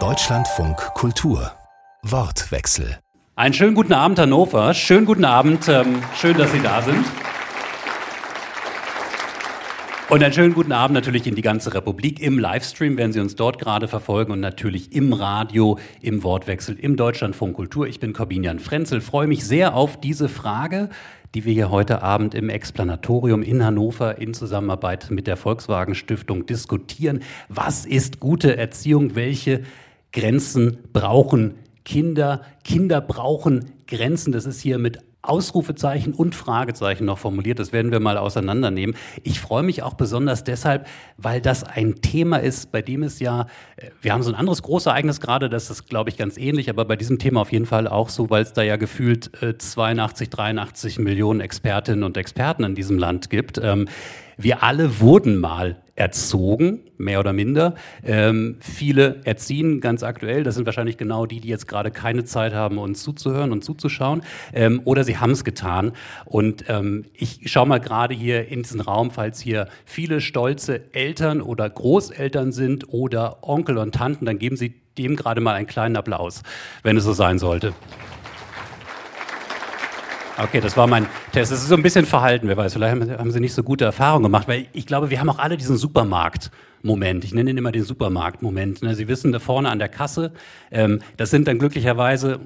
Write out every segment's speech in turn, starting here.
Deutschlandfunk Kultur Wortwechsel einen schönen guten Abend, Hannover. Schönen guten Abend. Ähm, schön, dass Sie da sind. Und einen schönen guten Abend natürlich in die ganze Republik. Im Livestream werden Sie uns dort gerade verfolgen und natürlich im Radio, im Wortwechsel, im Deutschlandfunk Kultur. Ich bin Corbinian Frenzel, freue mich sehr auf diese Frage, die wir hier heute Abend im Explanatorium in Hannover in Zusammenarbeit mit der Volkswagen Stiftung diskutieren. Was ist gute Erziehung? Welche Grenzen brauchen Kinder? Kinder brauchen Grenzen. Das ist hier mit Ausrufezeichen und Fragezeichen noch formuliert. Das werden wir mal auseinandernehmen. Ich freue mich auch besonders deshalb, weil das ein Thema ist, bei dem es ja, äh, wir haben so ein anderes Großereignis gerade, das ist, glaube ich, ganz ähnlich, aber bei diesem Thema auf jeden Fall auch so, weil es da ja gefühlt 82, äh, 83 Millionen Expertinnen und Experten in diesem Land gibt. Wir alle wurden mal erzogen, mehr oder minder. Ähm, viele erziehen ganz aktuell, das sind wahrscheinlich genau die, die jetzt gerade keine Zeit haben, uns zuzuhören und zuzuschauen, ähm, oder sie haben es getan. Und ähm, ich schaue mal gerade hier in diesen Raum, falls hier viele stolze Eltern oder Großeltern sind oder Onkel und Tanten, dann geben Sie dem gerade mal einen kleinen Applaus, wenn es so sein sollte. Okay, das war mein Test. Es ist so ein bisschen verhalten, wer weiß. Vielleicht haben Sie nicht so gute Erfahrungen gemacht, weil ich glaube, wir haben auch alle diesen Supermarkt-Moment. Ich nenne ihn immer den Supermarkt-Moment. Ne? Sie wissen, da vorne an der Kasse, ähm, das sind dann glücklicherweise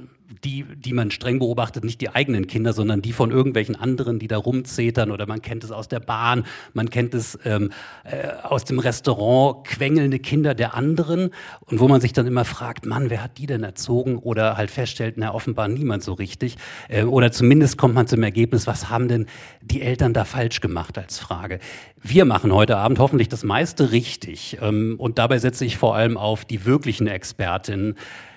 die, die man streng beobachtet, nicht die eigenen Kinder, sondern die von irgendwelchen anderen, die da rumzetern oder man kennt es aus der Bahn, man kennt es ähm, äh, aus dem Restaurant, quengelnde Kinder der anderen und wo man sich dann immer fragt, Mann, wer hat die denn erzogen? Oder halt feststellt, na offenbar niemand so richtig. Äh, oder zumindest kommt man zum Ergebnis, was haben denn die Eltern da falsch gemacht als Frage. Wir machen heute Abend hoffentlich das meiste richtig. Ähm, und dabei setze ich vor allem auf die wirklichen Expertinnen,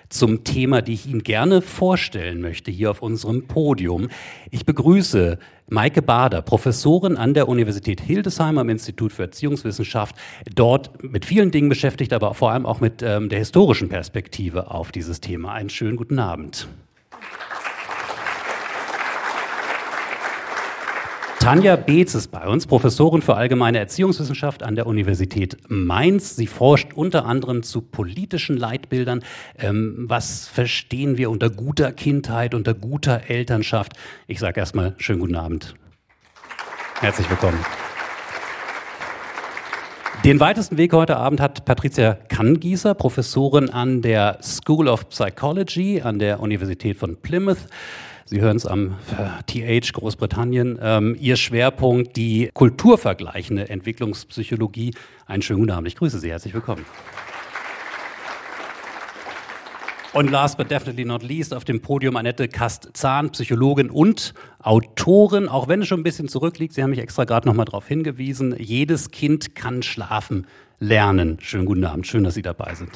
zum Thema, die ich Ihnen gerne vorstellen möchte hier auf unserem Podium. Ich begrüße Maike Bader, Professorin an der Universität Hildesheim am Institut für Erziehungswissenschaft, dort mit vielen Dingen beschäftigt, aber vor allem auch mit ähm, der historischen Perspektive auf dieses Thema. Einen schönen guten Abend. Tanja Beetz ist bei uns, Professorin für allgemeine Erziehungswissenschaft an der Universität Mainz. Sie forscht unter anderem zu politischen Leitbildern. Ähm, was verstehen wir unter guter Kindheit, unter guter Elternschaft? Ich sage erstmal schönen guten Abend. Herzlich willkommen. Den weitesten Weg heute Abend hat Patricia Kanngießer, Professorin an der School of Psychology an der Universität von Plymouth. Sie hören es am TH Großbritannien. Ähm, Ihr Schwerpunkt die kulturvergleichende Entwicklungspsychologie. Einen schönen guten Abend. Ich grüße Sie. Herzlich willkommen. Und last but definitely not least auf dem Podium Annette Kast-Zahn, Psychologin und Autorin, auch wenn es schon ein bisschen zurückliegt. Sie haben mich extra gerade nochmal darauf hingewiesen. Jedes Kind kann schlafen lernen. Schönen guten Abend. Schön, dass Sie dabei sind.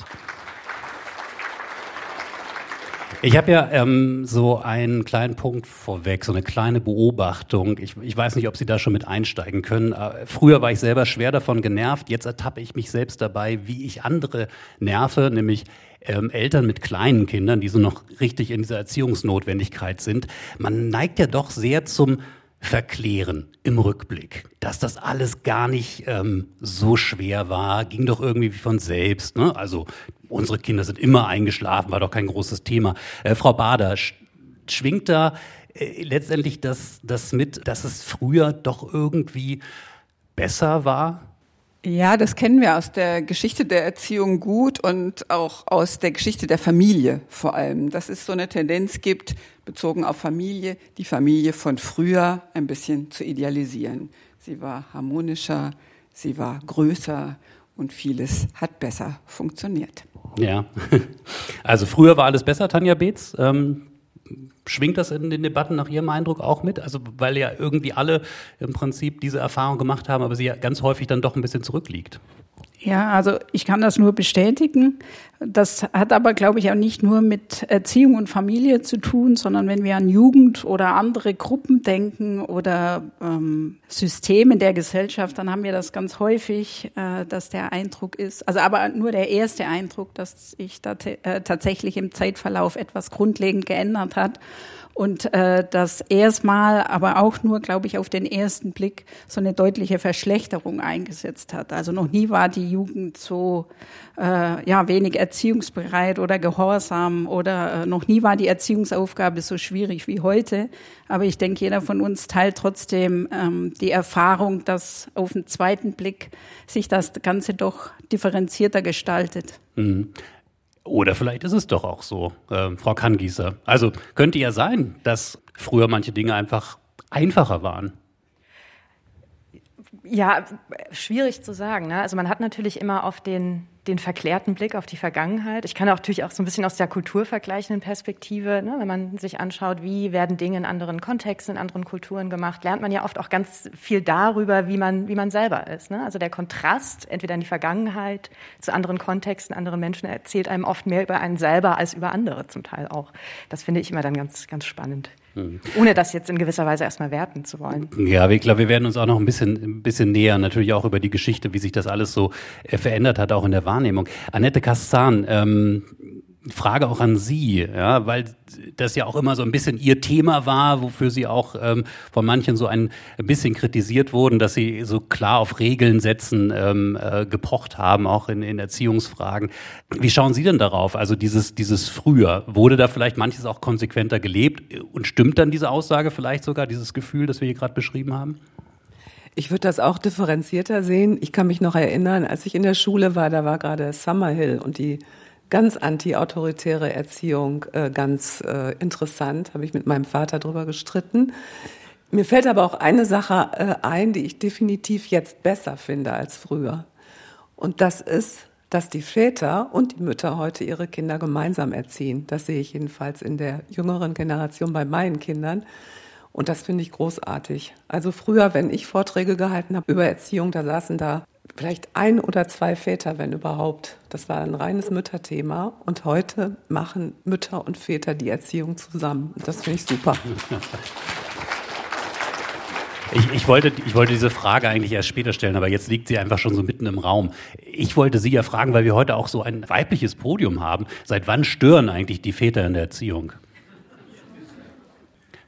Ich habe ja ähm, so einen kleinen Punkt vorweg, so eine kleine Beobachtung. Ich, ich weiß nicht, ob Sie da schon mit einsteigen können. Äh, früher war ich selber schwer davon genervt. Jetzt ertappe ich mich selbst dabei, wie ich andere nerve, nämlich ähm, Eltern mit kleinen Kindern, die so noch richtig in dieser Erziehungsnotwendigkeit sind. Man neigt ja doch sehr zum verklären im Rückblick, dass das alles gar nicht ähm, so schwer war, ging doch irgendwie wie von selbst. Ne? Also unsere Kinder sind immer eingeschlafen, war doch kein großes Thema. Äh, Frau Bader, sch schwingt da äh, letztendlich das, das mit, dass es früher doch irgendwie besser war? Ja, das kennen wir aus der Geschichte der Erziehung gut und auch aus der Geschichte der Familie vor allem, dass es so eine Tendenz gibt, bezogen auf Familie, die Familie von früher ein bisschen zu idealisieren. Sie war harmonischer, sie war größer und vieles hat besser funktioniert. Ja, also früher war alles besser, Tanja Beetz. Ähm, schwingt das in den Debatten nach Ihrem Eindruck auch mit? Also weil ja irgendwie alle im Prinzip diese Erfahrung gemacht haben, aber sie ja ganz häufig dann doch ein bisschen zurückliegt. Ja, also ich kann das nur bestätigen. Das hat aber, glaube ich, auch nicht nur mit Erziehung und Familie zu tun, sondern wenn wir an Jugend oder andere Gruppen denken oder ähm, Systeme der Gesellschaft, dann haben wir das ganz häufig, äh, dass der Eindruck ist, also aber nur der erste Eindruck, dass sich da äh, tatsächlich im Zeitverlauf etwas grundlegend geändert hat und äh, das erstmal, aber auch nur, glaube ich, auf den ersten Blick so eine deutliche Verschlechterung eingesetzt hat. Also noch nie war die Jugend so äh, ja wenig erziehungsbereit oder gehorsam oder äh, noch nie war die Erziehungsaufgabe so schwierig wie heute. Aber ich denke, jeder von uns teilt trotzdem ähm, die Erfahrung, dass auf den zweiten Blick sich das Ganze doch differenzierter gestaltet. Mhm. Oder vielleicht ist es doch auch so, äh, Frau Kanngießer. Also könnte ja sein, dass früher manche Dinge einfach einfacher waren. Ja, schwierig zu sagen. Ne? Also man hat natürlich immer auf den, den verklärten Blick auf die Vergangenheit. Ich kann auch natürlich auch so ein bisschen aus der kulturvergleichenden Perspektive, ne? wenn man sich anschaut, wie werden Dinge in anderen Kontexten, in anderen Kulturen gemacht, lernt man ja oft auch ganz viel darüber, wie man, wie man selber ist. Ne? Also der Kontrast entweder in die Vergangenheit zu anderen Kontexten, anderen Menschen erzählt einem oft mehr über einen selber als über andere zum Teil auch. Das finde ich immer dann ganz, ganz spannend. Mhm. Ohne das jetzt in gewisser Weise erstmal werten zu wollen. Ja, ich glaube, wir werden uns auch noch ein bisschen, ein bisschen näher, natürlich auch über die Geschichte, wie sich das alles so äh, verändert hat, auch in der Wahrnehmung. Annette Kassan, ähm, Frage auch an Sie, ja, weil das ja auch immer so ein bisschen Ihr Thema war, wofür Sie auch ähm, von manchen so ein, bisschen kritisiert wurden, dass Sie so klar auf Regeln setzen ähm, äh, gepocht haben, auch in, in Erziehungsfragen. Wie schauen Sie denn darauf? Also dieses, dieses früher, wurde da vielleicht manches auch konsequenter gelebt und stimmt dann diese Aussage vielleicht sogar, dieses Gefühl, das wir hier gerade beschrieben haben? Ich würde das auch differenzierter sehen. Ich kann mich noch erinnern, als ich in der Schule war, da war gerade Summerhill und die ganz anti-autoritäre Erziehung äh, ganz äh, interessant, habe ich mit meinem Vater drüber gestritten. Mir fällt aber auch eine Sache äh, ein, die ich definitiv jetzt besser finde als früher. Und das ist, dass die Väter und die Mütter heute ihre Kinder gemeinsam erziehen. Das sehe ich jedenfalls in der jüngeren Generation bei meinen Kindern. Und das finde ich großartig. Also früher, wenn ich Vorträge gehalten habe über Erziehung, da saßen da vielleicht ein oder zwei Väter, wenn überhaupt. Das war ein reines Mütterthema. Und heute machen Mütter und Väter die Erziehung zusammen. Das finde ich super. Ich, ich, wollte, ich wollte diese Frage eigentlich erst später stellen, aber jetzt liegt sie einfach schon so mitten im Raum. Ich wollte Sie ja fragen, weil wir heute auch so ein weibliches Podium haben. Seit wann stören eigentlich die Väter in der Erziehung?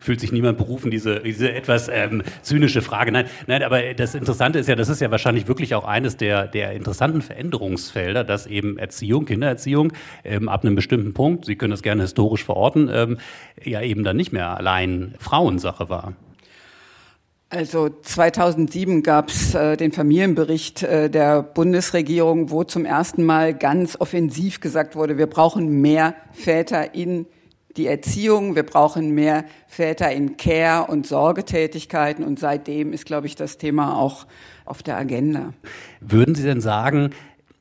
Fühlt sich niemand berufen, diese, diese etwas ähm, zynische Frage. Nein, nein, aber das Interessante ist ja, das ist ja wahrscheinlich wirklich auch eines der, der interessanten Veränderungsfelder, dass eben Erziehung, Kindererziehung ähm, ab einem bestimmten Punkt, Sie können das gerne historisch verorten, ähm, ja eben dann nicht mehr allein Frauensache war. Also 2007 gab es äh, den Familienbericht äh, der Bundesregierung, wo zum ersten Mal ganz offensiv gesagt wurde, wir brauchen mehr Väter in die Erziehung. Wir brauchen mehr Väter in Care- und Sorgetätigkeiten. Und seitdem ist, glaube ich, das Thema auch auf der Agenda. Würden Sie denn sagen,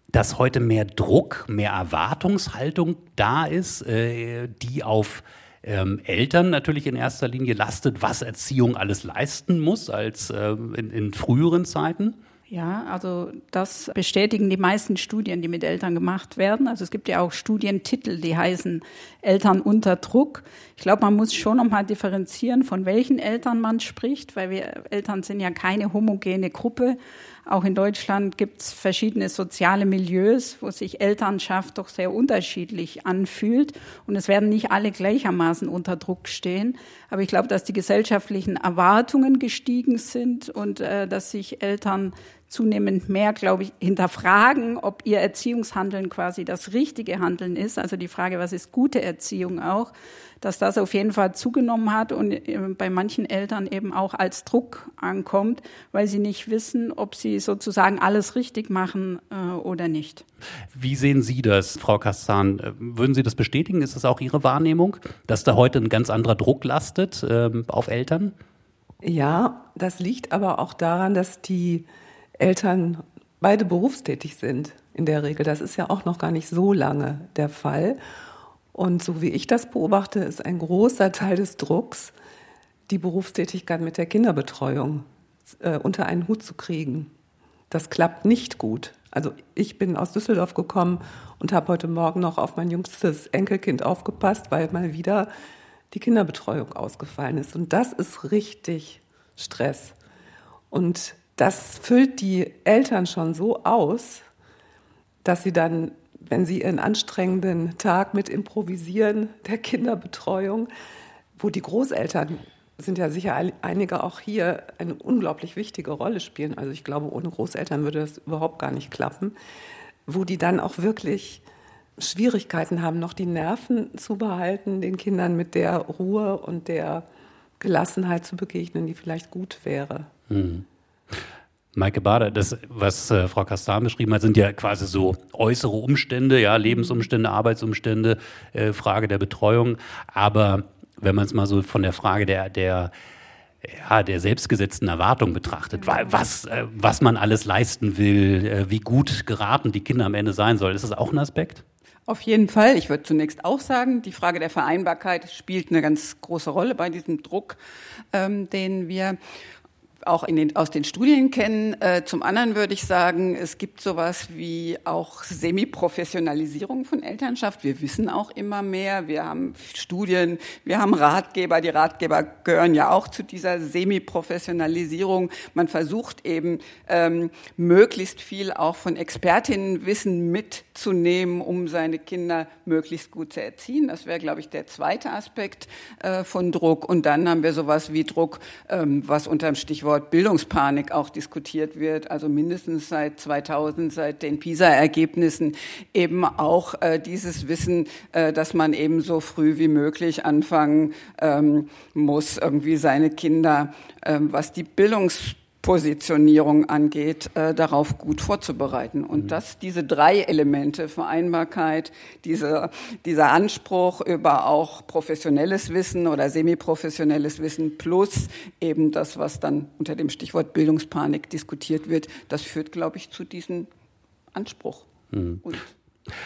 dass heute mehr Druck, mehr Erwartungshaltung da ist, äh, die auf ähm, Eltern natürlich in erster Linie lastet, was Erziehung alles leisten muss als äh, in, in früheren Zeiten? Ja, also das bestätigen die meisten Studien, die mit Eltern gemacht werden. Also es gibt ja auch Studientitel, die heißen Eltern unter Druck. Ich glaube, man muss schon nochmal differenzieren, von welchen Eltern man spricht, weil wir Eltern sind ja keine homogene Gruppe. Auch in Deutschland gibt es verschiedene soziale Milieus, wo sich Elternschaft doch sehr unterschiedlich anfühlt. Und es werden nicht alle gleichermaßen unter Druck stehen. Aber ich glaube, dass die gesellschaftlichen Erwartungen gestiegen sind und äh, dass sich Eltern zunehmend mehr, glaube ich, hinterfragen, ob ihr Erziehungshandeln quasi das richtige Handeln ist. Also die Frage, was ist gute Erziehung auch, dass das auf jeden Fall zugenommen hat und äh, bei manchen Eltern eben auch als Druck ankommt, weil sie nicht wissen, ob sie sozusagen alles richtig machen äh, oder nicht. Wie sehen Sie das, Frau Kassan? Äh, würden Sie das bestätigen? Ist das auch Ihre Wahrnehmung, dass da heute ein ganz anderer Druck lastet äh, auf Eltern? Ja, das liegt aber auch daran, dass die Eltern beide berufstätig sind in der Regel. Das ist ja auch noch gar nicht so lange der Fall. Und so wie ich das beobachte, ist ein großer Teil des Drucks, die Berufstätigkeit mit der Kinderbetreuung äh, unter einen Hut zu kriegen. Das klappt nicht gut. Also ich bin aus Düsseldorf gekommen und habe heute Morgen noch auf mein jüngstes Enkelkind aufgepasst, weil mal wieder die Kinderbetreuung ausgefallen ist. Und das ist richtig Stress. Und das füllt die Eltern schon so aus, dass sie dann, wenn sie ihren anstrengenden Tag mit improvisieren der Kinderbetreuung, wo die Großeltern sind ja sicher einige auch hier eine unglaublich wichtige Rolle spielen. Also ich glaube, ohne Großeltern würde das überhaupt gar nicht klappen, wo die dann auch wirklich Schwierigkeiten haben, noch die Nerven zu behalten, den Kindern mit der Ruhe und der Gelassenheit zu begegnen, die vielleicht gut wäre. Mhm. Maike Bader, das, was äh, Frau Kastan beschrieben hat, sind ja quasi so äußere Umstände, ja, Lebensumstände, Arbeitsumstände, äh, Frage der Betreuung. Aber wenn man es mal so von der Frage der, der, ja, der selbstgesetzten Erwartung betrachtet, was, äh, was man alles leisten will, äh, wie gut geraten die Kinder am Ende sein sollen, ist das auch ein Aspekt? Auf jeden Fall. Ich würde zunächst auch sagen, die Frage der Vereinbarkeit spielt eine ganz große Rolle bei diesem Druck, ähm, den wir auch den, aus den Studien kennen. Äh, zum anderen würde ich sagen, es gibt sowas wie auch Semiprofessionalisierung von Elternschaft. Wir wissen auch immer mehr. Wir haben Studien, wir haben Ratgeber. Die Ratgeber gehören ja auch zu dieser Semiprofessionalisierung. Man versucht eben ähm, möglichst viel auch von Expertinnenwissen mitzunehmen, um seine Kinder möglichst gut zu erziehen. Das wäre, glaube ich, der zweite Aspekt äh, von Druck. Und dann haben wir sowas wie Druck, ähm, was unter dem Stichwort Stichwort Bildungspanik auch diskutiert wird, also mindestens seit 2000, seit den PISA-Ergebnissen eben auch äh, dieses Wissen, äh, dass man eben so früh wie möglich anfangen ähm, muss, irgendwie seine Kinder, äh, was die Bildungs Positionierung angeht, äh, darauf gut vorzubereiten. Und mhm. dass diese drei Elemente, Vereinbarkeit, diese, dieser Anspruch über auch professionelles Wissen oder semiprofessionelles Wissen plus eben das, was dann unter dem Stichwort Bildungspanik diskutiert wird, das führt, glaube ich, zu diesem Anspruch. Mhm. Und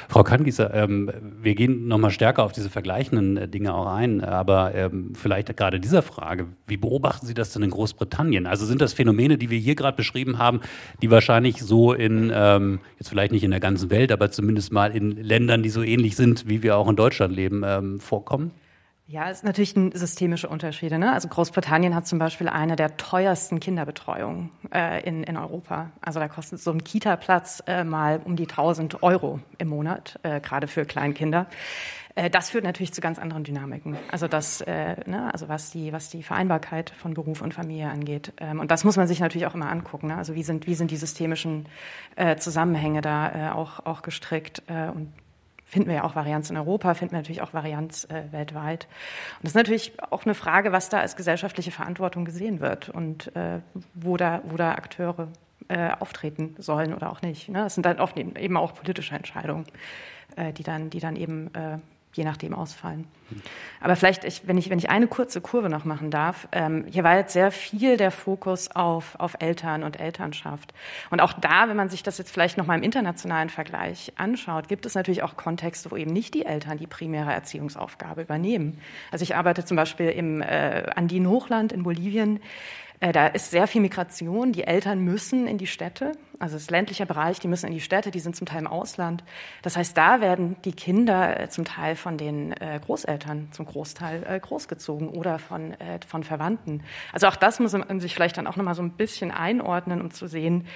Frau Kangieser, ähm, wir gehen nochmal stärker auf diese vergleichenden äh, Dinge auch ein, aber ähm, vielleicht gerade dieser Frage, wie beobachten Sie das denn in Großbritannien? Also sind das Phänomene, die wir hier gerade beschrieben haben, die wahrscheinlich so in, ähm, jetzt vielleicht nicht in der ganzen Welt, aber zumindest mal in Ländern, die so ähnlich sind, wie wir auch in Deutschland leben, ähm, vorkommen? Ja, es ist natürlich ein systemische Unterschiede. Ne? Also Großbritannien hat zum Beispiel eine der teuersten Kinderbetreuungen äh, in, in Europa. Also da kostet so ein Kita-Platz äh, mal um die 1000 Euro im Monat, äh, gerade für Kleinkinder. Äh, das führt natürlich zu ganz anderen Dynamiken. Also das, äh, ne, also was die, was die Vereinbarkeit von Beruf und Familie angeht. Ähm, und das muss man sich natürlich auch immer angucken. Ne? Also wie sind, wie sind die systemischen äh, Zusammenhänge da äh, auch, auch gestrickt äh, und finden wir ja auch Varianz in Europa, finden wir natürlich auch Varianz äh, weltweit. Und das ist natürlich auch eine Frage, was da als gesellschaftliche Verantwortung gesehen wird und äh, wo, da, wo da Akteure äh, auftreten sollen oder auch nicht. Ne? Das sind dann oft eben auch politische Entscheidungen, äh, die, dann, die dann eben äh, je nachdem ausfallen. Aber vielleicht, ich, wenn, ich, wenn ich eine kurze Kurve noch machen darf, ähm, hier war jetzt sehr viel der Fokus auf, auf Eltern und Elternschaft. Und auch da, wenn man sich das jetzt vielleicht noch mal im internationalen Vergleich anschaut, gibt es natürlich auch Kontexte, wo eben nicht die Eltern die primäre Erziehungsaufgabe übernehmen. Also ich arbeite zum Beispiel im äh, Andin-Hochland in Bolivien. Äh, da ist sehr viel Migration. Die Eltern müssen in die Städte also das ländliche Bereich, die müssen in die Städte, die sind zum Teil im Ausland. Das heißt, da werden die Kinder äh, zum Teil von den äh, Großeltern zum Großteil großgezogen oder von, von Verwandten. Also auch das muss man sich vielleicht dann auch nochmal so ein bisschen einordnen, um zu sehen,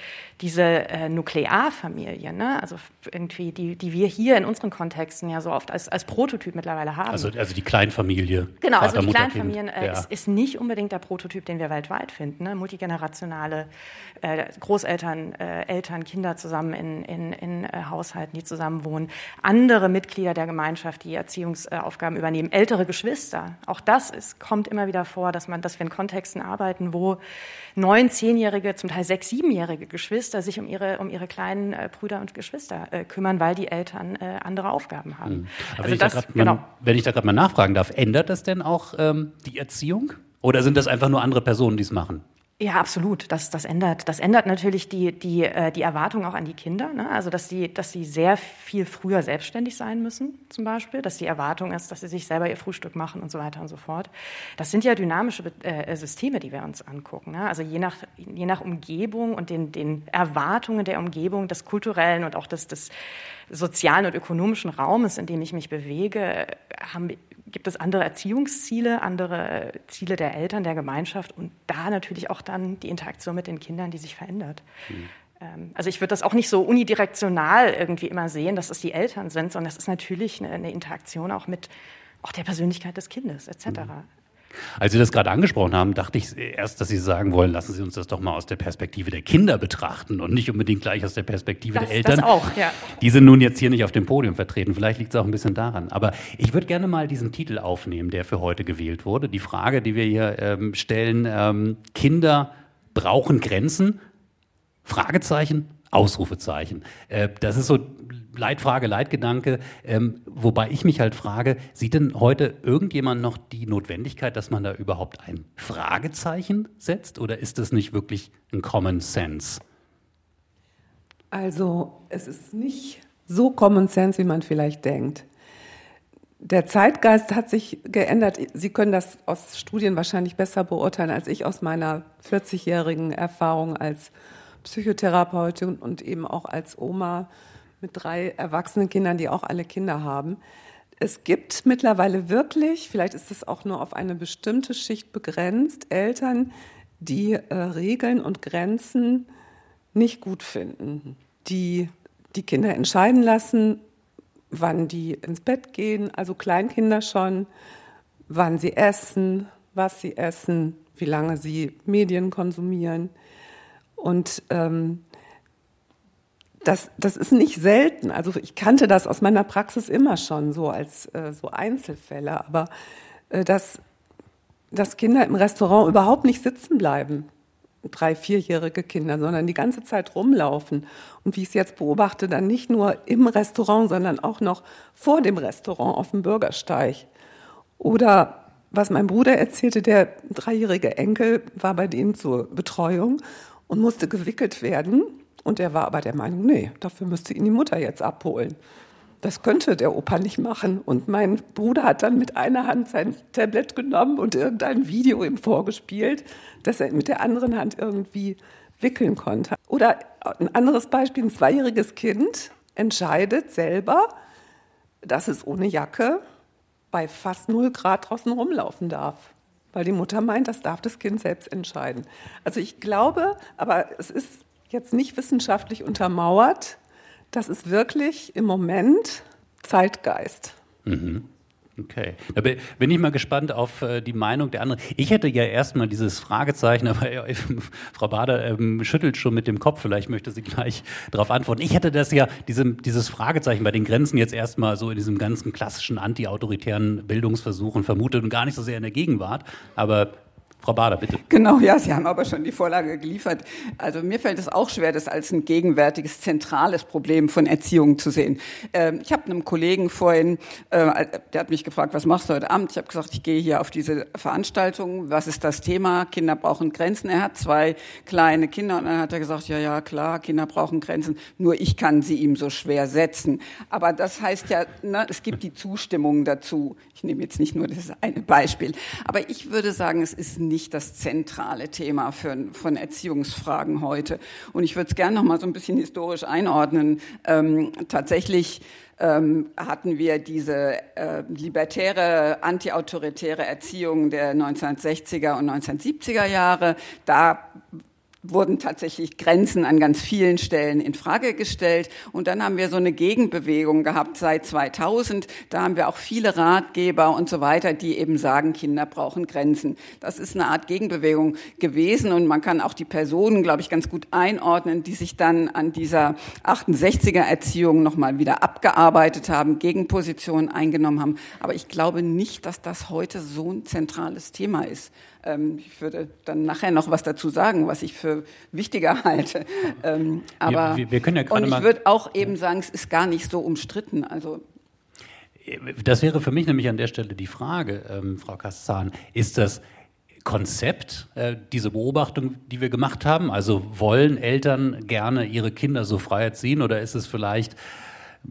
diese Nuklearfamilie, ne? also irgendwie, die, die wir hier in unseren Kontexten ja so oft als, als Prototyp mittlerweile haben. Also, also die Kleinfamilie. Genau, Vater, also die Kleinfamilien äh, ja. ist, ist, nicht unbedingt der Prototyp, den wir weltweit finden. Ne? Multigenerationale äh, Großeltern, äh, Eltern, Kinder zusammen in, in, in äh, Haushalten, die zusammen wohnen, andere Mitglieder der Gemeinschaft, die Erziehungsaufgaben übernehmen, ältere Geschwister. Auch das ist, kommt immer wieder vor, dass man, dass wir in Kontexten arbeiten, wo neun, zehnjährige, zum Teil sechs, siebenjährige Geschwister sich um ihre, um ihre kleinen äh, Brüder und Geschwister äh, kümmern, weil die Eltern äh, andere Aufgaben haben. Mhm. Also wenn, das, ich genau. mal, wenn ich da gerade mal nachfragen darf, ändert das denn auch ähm, die Erziehung? Oder sind das einfach nur andere Personen, die es machen? Ja, absolut. Das, das ändert, das ändert natürlich die, die, äh, die Erwartung auch an die Kinder. Ne? Also, dass sie, dass sie sehr viel früher selbstständig sein müssen, zum Beispiel. Dass die Erwartung ist, dass sie sich selber ihr Frühstück machen und so weiter und so fort. Das sind ja dynamische äh, Systeme, die wir uns angucken. Ne? Also, je nach, je nach Umgebung und den, den Erwartungen der Umgebung, des kulturellen und auch des, des sozialen und ökonomischen Raumes, in dem ich mich bewege, haben, gibt es andere Erziehungsziele, andere Ziele der Eltern, der Gemeinschaft und da natürlich auch dann die Interaktion mit den Kindern, die sich verändert. Mhm. Also ich würde das auch nicht so unidirektional irgendwie immer sehen, dass es die Eltern sind, sondern das ist natürlich eine, eine Interaktion auch mit auch der Persönlichkeit des Kindes etc. Mhm. Als Sie das gerade angesprochen haben, dachte ich erst, dass Sie sagen wollen, lassen Sie uns das doch mal aus der Perspektive der Kinder betrachten und nicht unbedingt gleich aus der Perspektive Das- der Eltern. das auch, ja. Die sind nun jetzt hier nicht auf dem Podium vertreten. Vielleicht liegt es auch ein bisschen daran. Aber ich würde gerne mal diesen Titel aufnehmen, der für heute gewählt wurde. Die Frage, die wir hier ähm, stellen, ähm, Kinder brauchen Grenzen? Fragezeichen, Ausrufezeichen. Äh, das ist so Leitfrage, Leitgedanke. Ähm, wobei ich mich halt frage, sieht denn heute irgendjemand noch die Notwendigkeit, dass man da überhaupt ein Fragezeichen setzt? Oder ist das nicht wirklich ein Common Sense? Also es ist nicht so Common Sense, wie man vielleicht denkt. Der Zeitgeist hat sich geändert. Sie können das aus Studien wahrscheinlich besser beurteilen als ich aus meiner 40-jährigen Erfahrung als Psychotherapeutin und eben auch als Oma mit drei erwachsenen Kindern, die auch alle Kinder haben. Es gibt mittlerweile wirklich, vielleicht ist es auch nur auf eine bestimmte Schicht begrenzt, Eltern, die äh, Regeln und Grenzen nicht gut finden, die die Kinder entscheiden lassen, wann die ins Bett gehen, also Kleinkinder schon, wann sie essen, was sie essen, wie lange sie Medien konsumieren. Und ähm, das, das ist nicht selten. Also ich kannte das aus meiner Praxis immer schon so als äh, so Einzelfälle, aber äh, dass, dass Kinder im Restaurant überhaupt nicht sitzen bleiben, drei, vierjährige Kinder, sondern die ganze Zeit rumlaufen. Und wie ich es jetzt beobachte, dann nicht nur im Restaurant, sondern auch noch vor dem Restaurant auf dem Bürgersteig. Oder was mein Bruder erzählte, der dreijährige Enkel war bei denen zur Betreuung und musste gewickelt werden. Und er war aber der Meinung, nee, dafür müsste ihn die Mutter jetzt abholen. Das könnte der Opa nicht machen. Und mein Bruder hat dann mit einer Hand sein Tablet genommen und irgendein Video ihm vorgespielt, dass er mit der anderen Hand irgendwie wickeln konnte. Oder ein anderes Beispiel, ein zweijähriges Kind entscheidet selber, dass es ohne Jacke bei fast null Grad draußen rumlaufen darf. Weil die Mutter meint, das darf das Kind selbst entscheiden. Also ich glaube, aber es ist jetzt nicht wissenschaftlich untermauert, das ist wirklich im Moment Zeitgeist. Mhm. Okay. Da bin ich mal gespannt auf äh, die Meinung der anderen. Ich hätte ja erstmal dieses Fragezeichen, aber äh, Frau Bader ähm, schüttelt schon mit dem Kopf, vielleicht möchte sie gleich darauf antworten. Ich hätte das ja, diese, dieses Fragezeichen bei den Grenzen jetzt erstmal so in diesem ganzen klassischen anti-autoritären Bildungsversuchen vermutet und gar nicht so sehr in der Gegenwart. Aber Frau Bader, bitte. Genau, ja, Sie haben aber schon die Vorlage geliefert. Also mir fällt es auch schwer, das als ein gegenwärtiges, zentrales Problem von Erziehung zu sehen. Ähm, ich habe einem Kollegen vorhin, äh, der hat mich gefragt, was machst du heute Abend? Ich habe gesagt, ich gehe hier auf diese Veranstaltung. Was ist das Thema? Kinder brauchen Grenzen. Er hat zwei kleine Kinder und dann hat er gesagt, ja, ja, klar, Kinder brauchen Grenzen. Nur ich kann sie ihm so schwer setzen. Aber das heißt ja, ne, es gibt die Zustimmung dazu. Ich nehme jetzt nicht nur das eine Beispiel. Aber ich würde sagen, es ist nicht das zentrale Thema für, von Erziehungsfragen heute. Und ich würde es gerne noch mal so ein bisschen historisch einordnen. Ähm, tatsächlich ähm, hatten wir diese äh, libertäre, antiautoritäre Erziehung der 1960er und 1970er Jahre. Da wurden tatsächlich Grenzen an ganz vielen Stellen in Frage gestellt. Und dann haben wir so eine Gegenbewegung gehabt seit 2000. Da haben wir auch viele Ratgeber und so weiter, die eben sagen, Kinder brauchen Grenzen. Das ist eine Art Gegenbewegung gewesen und man kann auch die Personen, glaube ich, ganz gut einordnen, die sich dann an dieser 68er Erziehung nochmal wieder abgearbeitet haben, Gegenpositionen eingenommen haben. Aber ich glaube nicht, dass das heute so ein zentrales Thema ist. Ähm, ich würde dann nachher noch was dazu sagen, was ich für wichtiger halte. Ähm, aber wir, wir können ja gerade und ich würde auch eben sagen, es ist gar nicht so umstritten. Also Das wäre für mich nämlich an der Stelle die Frage, ähm, Frau Kassan. Ist das Konzept, äh, diese Beobachtung, die wir gemacht haben? Also wollen Eltern gerne ihre Kinder so frei erziehen oder ist es vielleicht,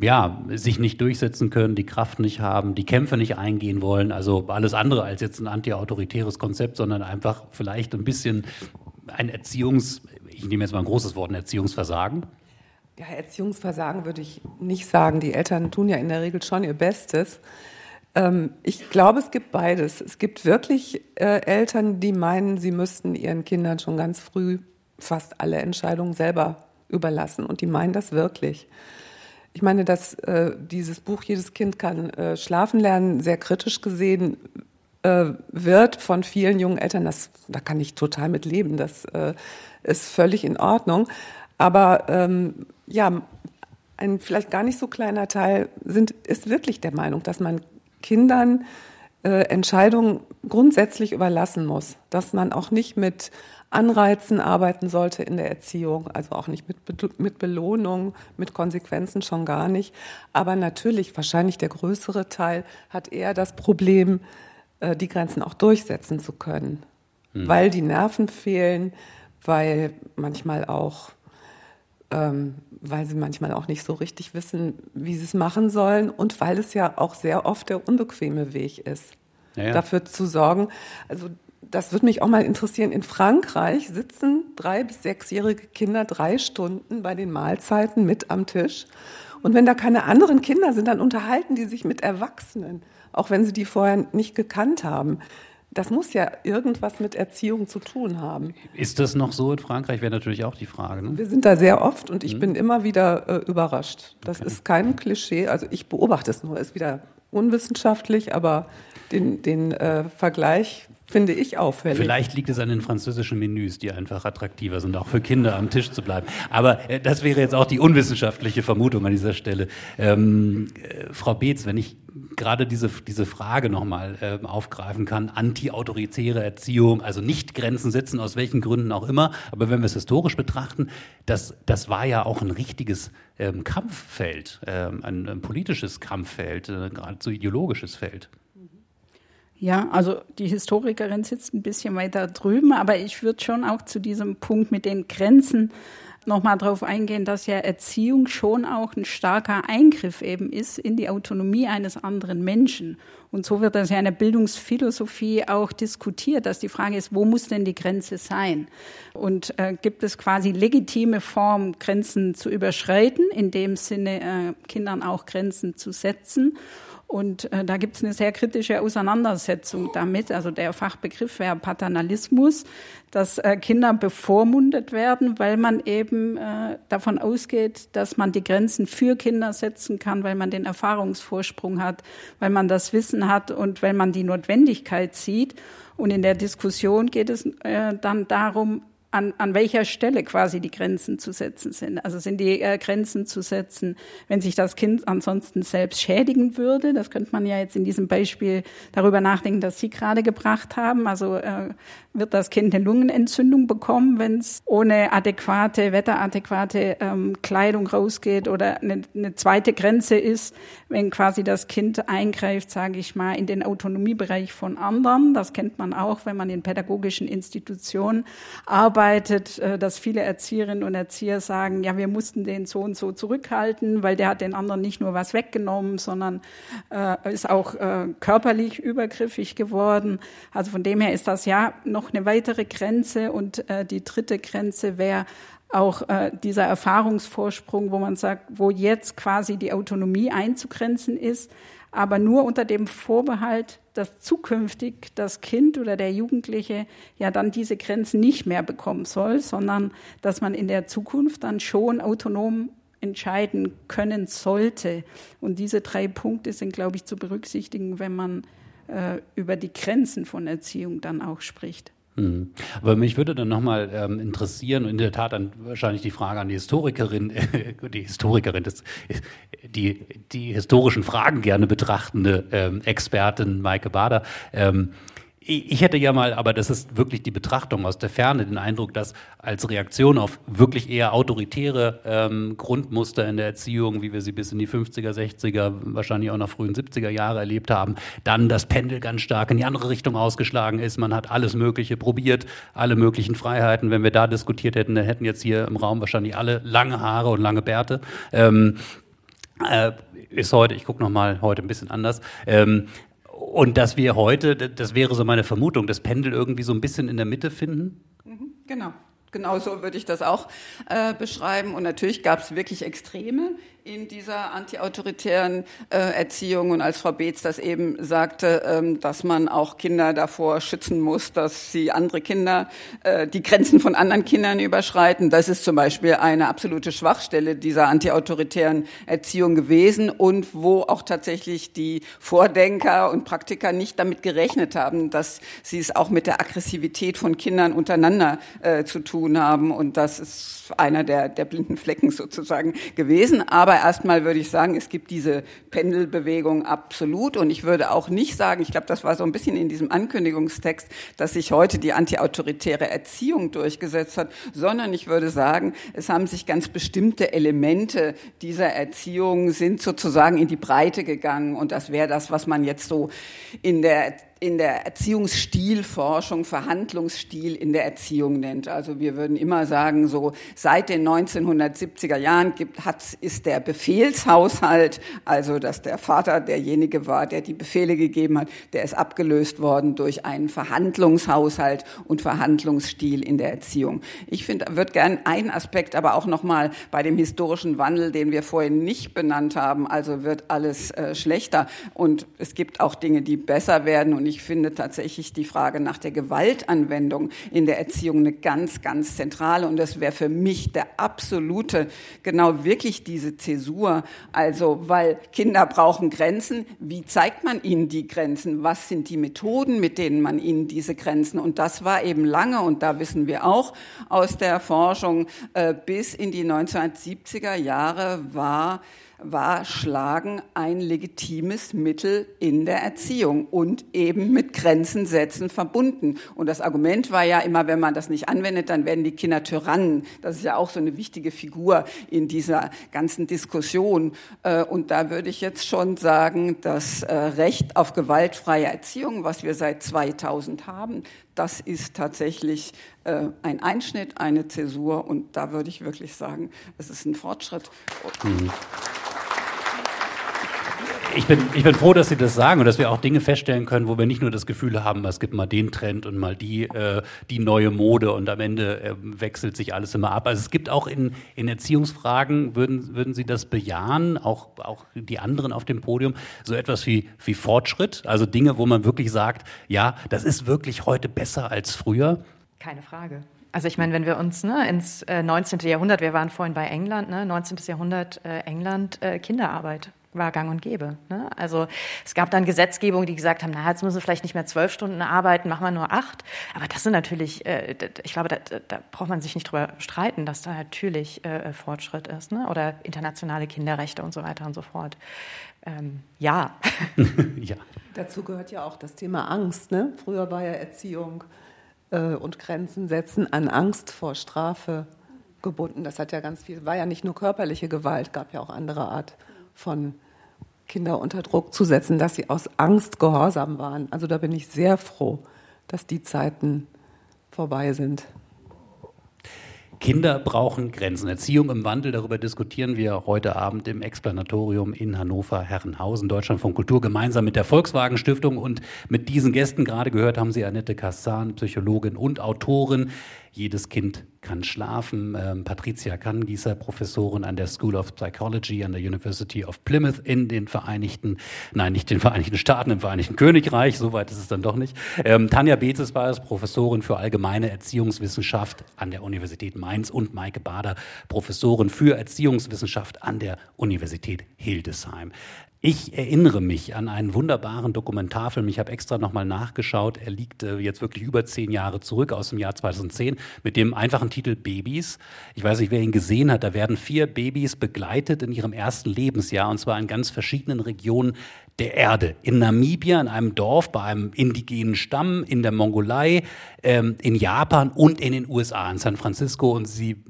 ja, sich nicht durchsetzen können, die Kraft nicht haben, die Kämpfe nicht eingehen wollen? Also alles andere als jetzt ein anti-autoritäres Konzept, sondern einfach vielleicht ein bisschen ein Erziehungs-, ich nehme jetzt mal ein großes Wort, ein Erziehungsversagen? Ja, Erziehungsversagen würde ich nicht sagen. Die Eltern tun ja in der Regel schon ihr Bestes. Ähm, ich glaube, es gibt beides. Es gibt wirklich äh, Eltern, die meinen, sie müssten ihren Kindern schon ganz früh fast alle Entscheidungen selber überlassen. Und die meinen das wirklich. Ich meine, dass äh, dieses Buch Jedes Kind kann äh, schlafen lernen, sehr kritisch gesehen, äh, wird von vielen jungen Eltern, das, da kann ich total mit leben, das äh, ist völlig in Ordnung. Aber ähm, ja, ein vielleicht gar nicht so kleiner Teil sind, ist wirklich der Meinung, dass man Kindern äh, Entscheidungen grundsätzlich überlassen muss, dass man auch nicht mit Anreizen arbeiten sollte in der Erziehung, also auch nicht mit, mit Belohnung, mit Konsequenzen schon gar nicht. Aber natürlich, wahrscheinlich der größere Teil hat eher das Problem, äh, die Grenzen auch durchsetzen zu können, mhm. weil die Nerven fehlen, weil manchmal auch, ähm, weil sie manchmal auch nicht so richtig wissen, wie sie es machen sollen und weil es ja auch sehr oft der unbequeme Weg ist, ja, ja. dafür zu sorgen. Also das würde mich auch mal interessieren. In Frankreich sitzen drei bis sechsjährige Kinder drei Stunden bei den Mahlzeiten mit am Tisch. Und wenn da keine anderen Kinder sind, dann unterhalten die sich mit Erwachsenen, auch wenn sie die vorher nicht gekannt haben. Das muss ja irgendwas mit Erziehung zu tun haben. Ist das noch so in Frankreich? Wäre natürlich auch die Frage. Ne? Wir sind da sehr oft und ich mhm. bin immer wieder äh, überrascht. Das okay. ist kein Klischee. Also ich beobachte es nur. Ist wieder unwissenschaftlich, aber den, den äh, Vergleich finde ich auffällig. Vielleicht liegt es an den französischen Menüs, die einfach attraktiver sind, auch für Kinder am Tisch zu bleiben. Aber äh, das wäre jetzt auch die unwissenschaftliche Vermutung an dieser Stelle. Ähm, äh, Frau Beetz, wenn ich gerade diese, diese Frage nochmal äh, aufgreifen kann, anti-autoritäre Erziehung, also nicht Grenzen setzen, aus welchen Gründen auch immer, aber wenn wir es historisch betrachten, das, das war ja auch ein richtiges ähm, Kampffeld, ähm, ein, ein, politisches Kampffeld, äh, geradezu ideologisches Feld. Ja, also die Historikerin sitzt ein bisschen weiter drüben, aber ich würde schon auch zu diesem Punkt mit den Grenzen nochmal darauf eingehen, dass ja Erziehung schon auch ein starker Eingriff eben ist in die Autonomie eines anderen Menschen. Und so wird das ja in der Bildungsphilosophie auch diskutiert, dass die Frage ist, wo muss denn die Grenze sein? Und äh, gibt es quasi legitime Formen, Grenzen zu überschreiten, in dem Sinne äh, Kindern auch Grenzen zu setzen? Und äh, da gibt es eine sehr kritische Auseinandersetzung damit. Also der Fachbegriff wäre Paternalismus, dass äh, Kinder bevormundet werden, weil man eben äh, davon ausgeht, dass man die Grenzen für Kinder setzen kann, weil man den Erfahrungsvorsprung hat, weil man das Wissen hat und weil man die Notwendigkeit sieht. Und in der Diskussion geht es äh, dann darum, an, an welcher Stelle quasi die Grenzen zu setzen sind. Also sind die äh, Grenzen zu setzen, wenn sich das Kind ansonsten selbst schädigen würde. Das könnte man ja jetzt in diesem Beispiel darüber nachdenken, das Sie gerade gebracht haben. Also äh, wird das Kind eine Lungenentzündung bekommen, wenn es ohne adäquate, wetteradäquate ähm, Kleidung rausgeht oder eine, eine zweite Grenze ist, wenn quasi das Kind eingreift, sage ich mal, in den Autonomiebereich von anderen. Das kennt man auch, wenn man in pädagogischen Institutionen arbeitet, äh, dass viele Erzieherinnen und Erzieher sagen, ja, wir mussten den so und so zurückhalten, weil der hat den anderen nicht nur was weggenommen, sondern äh, ist auch äh, körperlich übergriffig geworden. Also von dem her ist das ja noch noch eine weitere Grenze und äh, die dritte Grenze wäre auch äh, dieser Erfahrungsvorsprung, wo man sagt, wo jetzt quasi die Autonomie einzugrenzen ist, aber nur unter dem Vorbehalt, dass zukünftig das Kind oder der Jugendliche ja dann diese Grenzen nicht mehr bekommen soll, sondern dass man in der Zukunft dann schon autonom entscheiden können sollte. Und diese drei Punkte sind, glaube ich, zu berücksichtigen, wenn man äh, über die Grenzen von Erziehung dann auch spricht. Mhm. Aber mich würde dann nochmal ähm, interessieren, in der Tat dann wahrscheinlich die Frage an die Historikerin, die Historikerin, das, die, die historischen Fragen gerne betrachtende ähm, Expertin Maike Bader. Ähm, ich hätte ja mal, aber das ist wirklich die Betrachtung aus der Ferne, den Eindruck, dass als Reaktion auf wirklich eher autoritäre ähm, Grundmuster in der Erziehung, wie wir sie bis in die 50er, 60er, wahrscheinlich auch noch frühen 70er Jahre erlebt haben, dann das Pendel ganz stark in die andere Richtung ausgeschlagen ist. Man hat alles Mögliche probiert, alle möglichen Freiheiten. Wenn wir da diskutiert hätten, dann hätten jetzt hier im Raum wahrscheinlich alle lange Haare und lange Bärte. Ähm, äh, ist heute, ich gucke noch mal heute ein bisschen anders. Ähm, und dass wir heute, das wäre so meine Vermutung, das Pendel irgendwie so ein bisschen in der Mitte finden? Mhm, genau. Genau so würde ich das auch äh, beschreiben. Und natürlich gab es wirklich Extreme in dieser antiautoritären äh, Erziehung und als Frau Beetz das eben sagte, ähm, dass man auch Kinder davor schützen muss, dass sie andere Kinder, äh, die Grenzen von anderen Kindern überschreiten. Das ist zum Beispiel eine absolute Schwachstelle dieser antiautoritären Erziehung gewesen und wo auch tatsächlich die Vordenker und Praktiker nicht damit gerechnet haben, dass sie es auch mit der Aggressivität von Kindern untereinander äh, zu tun haben. Und das ist einer der, der blinden Flecken sozusagen gewesen. Aber erstmal würde ich sagen, es gibt diese Pendelbewegung absolut. Und ich würde auch nicht sagen, ich glaube, das war so ein bisschen in diesem Ankündigungstext, dass sich heute die antiautoritäre Erziehung durchgesetzt hat, sondern ich würde sagen, es haben sich ganz bestimmte Elemente dieser Erziehung sind sozusagen in die Breite gegangen. Und das wäre das, was man jetzt so in der in der Erziehungsstilforschung Verhandlungsstil in der Erziehung nennt. Also wir würden immer sagen, so seit den 1970er Jahren gibt, hat, ist der Befehlshaushalt, also dass der Vater derjenige war, der die Befehle gegeben hat, der ist abgelöst worden durch einen Verhandlungshaushalt und Verhandlungsstil in der Erziehung. Ich finde, würde gern einen Aspekt aber auch noch mal bei dem historischen Wandel, den wir vorhin nicht benannt haben, also wird alles äh, schlechter und es gibt auch Dinge, die besser werden und ich finde tatsächlich die Frage nach der Gewaltanwendung in der Erziehung eine ganz, ganz zentrale. Und das wäre für mich der absolute, genau wirklich diese Zäsur. Also, weil Kinder brauchen Grenzen. Wie zeigt man ihnen die Grenzen? Was sind die Methoden, mit denen man ihnen diese Grenzen? Und das war eben lange, und da wissen wir auch aus der Forschung, äh, bis in die 1970er Jahre war war Schlagen ein legitimes Mittel in der Erziehung und eben mit Grenzen setzen verbunden. Und das Argument war ja immer, wenn man das nicht anwendet, dann werden die Kinder Tyrannen. Das ist ja auch so eine wichtige Figur in dieser ganzen Diskussion. Äh, und da würde ich jetzt schon sagen, das äh, Recht auf gewaltfreie Erziehung, was wir seit 2000 haben, das ist tatsächlich äh, ein Einschnitt, eine Zäsur. Und da würde ich wirklich sagen, es ist ein Fortschritt. Mhm ich bin, ich bin froh, dass Sie das sagen und dass wir auch Dinge feststellen können, wo wir nicht nur das Gefühl haben, es gibt mal den Trend und mal die, äh, die neue Mode und am Ende äh, wechselt sich alles immer ab. Also es gibt auch in, in Erziehungsfragen, würden, würden Sie das bejahen, auch, auch die anderen auf dem Podium, so etwas wie, wie Fortschritt, also Dinge, wo man wirklich sagt, ja, das ist wirklich heute besser als früher? Keine Frage. Also ich meine, wenn wir uns ne, ins äh, 19. Jahrhundert, wir waren vorhin bei England, ne, 19. Jahrhundert äh, England, äh, Kinderarbeit war gang und gäbe. Ne? Also es gab dann Gesetzgebungen, die gesagt haben, na, jetzt müssen wir vielleicht nicht mehr zwölf Stunden arbeiten, machen wir nur acht. Aber das sind natürlich, äh, ich glaube, da, da, braucht man sich nicht drüber streiten, dass da natürlich äh, Fortschritt ist. Ne? Oder internationale Kinderrechte und so weiter und so fort. Ähm, ja. ja. Dazu gehört ja auch das Thema Angst. Ne? Früher war ja Erziehung äh, und Grenzen setzen an Angst vor Strafe gebunden. Das hat ja ganz viel, war ja nicht nur körperliche Gewalt, gab ja auch andere Art von Kinder unter Druck zu setzen, dass sie aus Angst gehorsam waren. Also da bin ich sehr froh, dass die Zeiten vorbei sind. Kinder brauchen Grenzen. Erziehung im Wandel, darüber diskutieren wir heute Abend im Explanatorium in Hannover-Herrenhausen, Deutschland von Kultur, gemeinsam mit der Volkswagen Stiftung. Und mit diesen Gästen gerade gehört haben Sie Annette Kassan, Psychologin und Autorin. Jedes Kind kann schlafen. Ähm, Patricia Kanngießer, Professorin an der School of Psychology an der University of Plymouth in den Vereinigten, nein, nicht den Vereinigten Staaten, im Vereinigten Königreich, soweit ist es dann doch nicht. Ähm, Tanja Bezes war es, Professorin für allgemeine Erziehungswissenschaft an der Universität Mainz und Maike Bader, Professorin für Erziehungswissenschaft an der Universität Hildesheim. Ich erinnere mich an einen wunderbaren Dokumentarfilm. Ich habe extra nochmal nachgeschaut. Er liegt äh, jetzt wirklich über zehn Jahre zurück aus dem Jahr 2010 mit dem einfachen Titel Babys. Ich weiß nicht, wer ihn gesehen hat. Da werden vier Babys begleitet in ihrem ersten Lebensjahr und zwar in ganz verschiedenen Regionen der Erde. In Namibia, in einem Dorf, bei einem indigenen Stamm, in der Mongolei, ähm, in Japan und in den USA, in San Francisco. Und sie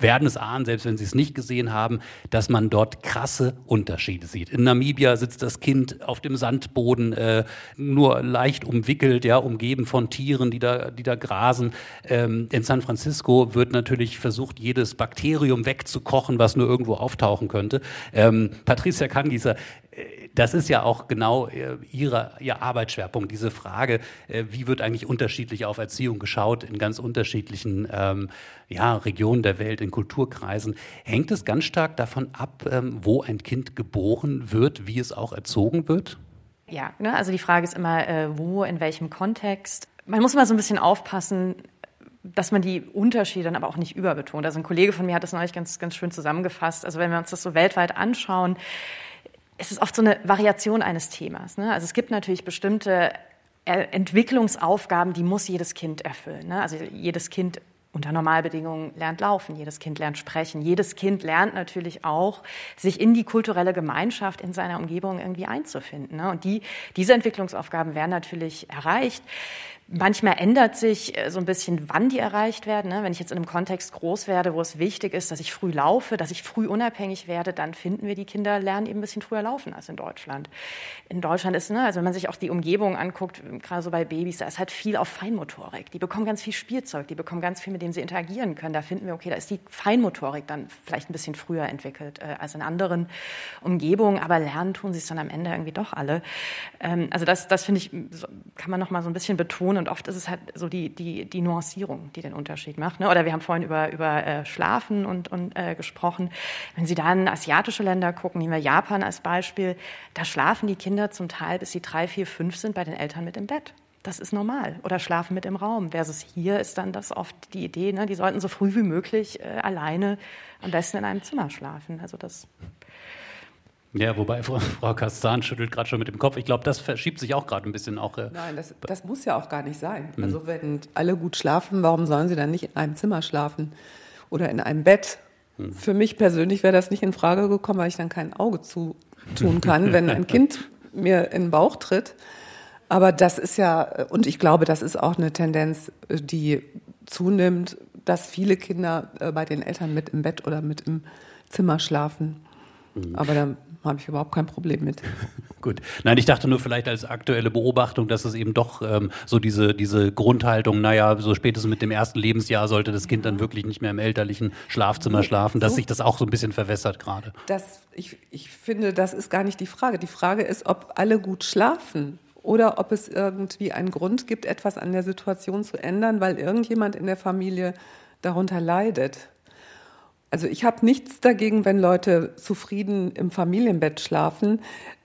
werden es ahnen, selbst wenn sie es nicht gesehen haben, dass man dort krasse Unterschiede sieht. In Namibia sitzt das Kind auf dem Sandboden, äh, nur leicht umwickelt, ja, umgeben von Tieren, die da, die da grasen. Ähm, in San Francisco wird natürlich versucht, jedes Bakterium wegzukochen, was nur irgendwo auftauchen könnte. Ähm, Patricia Kangieser, das ist ja auch genau äh, ihre, Ihr Arbeitsschwerpunkt, diese Frage, äh, wie wird eigentlich unterschiedlich auf Erziehung geschaut in ganz unterschiedlichen ähm, ja, Regionen der Welt, in Kulturkreisen. Hängt es ganz stark davon ab, ähm, wo ein Kind geboren wird, wie es auch erzogen wird? Ja, ne? also die Frage ist immer, äh, wo, in welchem Kontext. Man muss mal so ein bisschen aufpassen, dass man die Unterschiede dann aber auch nicht überbetont. Also ein Kollege von mir hat das neulich ganz, ganz schön zusammengefasst. Also wenn wir uns das so weltweit anschauen, ist es oft so eine Variation eines Themas. Ne? Also es gibt natürlich bestimmte äh, Entwicklungsaufgaben, die muss jedes Kind erfüllen. Ne? Also jedes Kind unter Normalbedingungen lernt laufen, jedes Kind lernt sprechen, jedes Kind lernt natürlich auch, sich in die kulturelle Gemeinschaft in seiner Umgebung irgendwie einzufinden. Ne? Und die, diese Entwicklungsaufgaben werden natürlich erreicht. Manchmal ändert sich äh, so ein bisschen, wann die erreicht werden. Ne? Wenn ich jetzt in einem Kontext groß werde, wo es wichtig ist, dass ich früh laufe, dass ich früh unabhängig werde, dann finden wir, die Kinder lernen eben ein bisschen früher laufen als in Deutschland. In Deutschland ist, ne, also wenn man sich auch die Umgebung anguckt, gerade so bei Babys, da ist halt viel auf Feinmotorik. Die bekommen ganz viel Spielzeug, die bekommen ganz viel, mit dem sie interagieren können. Da finden wir, okay, da ist die Feinmotorik dann vielleicht ein bisschen früher entwickelt äh, als in anderen Umgebungen, aber lernen tun sie es dann am Ende irgendwie doch alle. Ähm, also das, das finde ich, kann man noch mal so ein bisschen betonen und oft ist es halt so die, die, die Nuancierung, die den Unterschied macht. Ne? Oder wir haben vorhin über, über äh, Schlafen und, und äh, gesprochen. Wenn Sie dann asiatische Länder gucken, nehmen wir Japan als Beispiel, da schlafen die Kinder zum Teil, bis sie drei, vier, fünf sind, bei den Eltern mit im Bett. Das ist normal. Oder schlafen mit im Raum. Versus hier ist dann das oft die Idee, ne? die sollten so früh wie möglich äh, alleine am besten in einem Zimmer schlafen. Also das ja, wobei Frau, Frau Kastan schüttelt gerade schon mit dem Kopf. Ich glaube, das verschiebt sich auch gerade ein bisschen auch. Äh Nein, das, das, muss ja auch gar nicht sein. Mhm. Also wenn alle gut schlafen, warum sollen sie dann nicht in einem Zimmer schlafen oder in einem Bett? Mhm. Für mich persönlich wäre das nicht in Frage gekommen, weil ich dann kein Auge zu tun kann, wenn ein Kind mir in den Bauch tritt. Aber das ist ja, und ich glaube, das ist auch eine Tendenz, die zunimmt, dass viele Kinder äh, bei den Eltern mit im Bett oder mit im Zimmer schlafen. Mhm. Aber da habe ich überhaupt kein Problem mit. Gut. Nein, ich dachte nur vielleicht als aktuelle Beobachtung, dass es eben doch ähm, so diese, diese Grundhaltung, naja, so spätestens mit dem ersten Lebensjahr sollte das Kind dann wirklich nicht mehr im elterlichen Schlafzimmer schlafen, dass sich das auch so ein bisschen verwässert gerade. Das, ich, ich finde, das ist gar nicht die Frage. Die Frage ist, ob alle gut schlafen oder ob es irgendwie einen Grund gibt, etwas an der Situation zu ändern, weil irgendjemand in der Familie darunter leidet. Also ich habe nichts dagegen, wenn Leute zufrieden im Familienbett schlafen.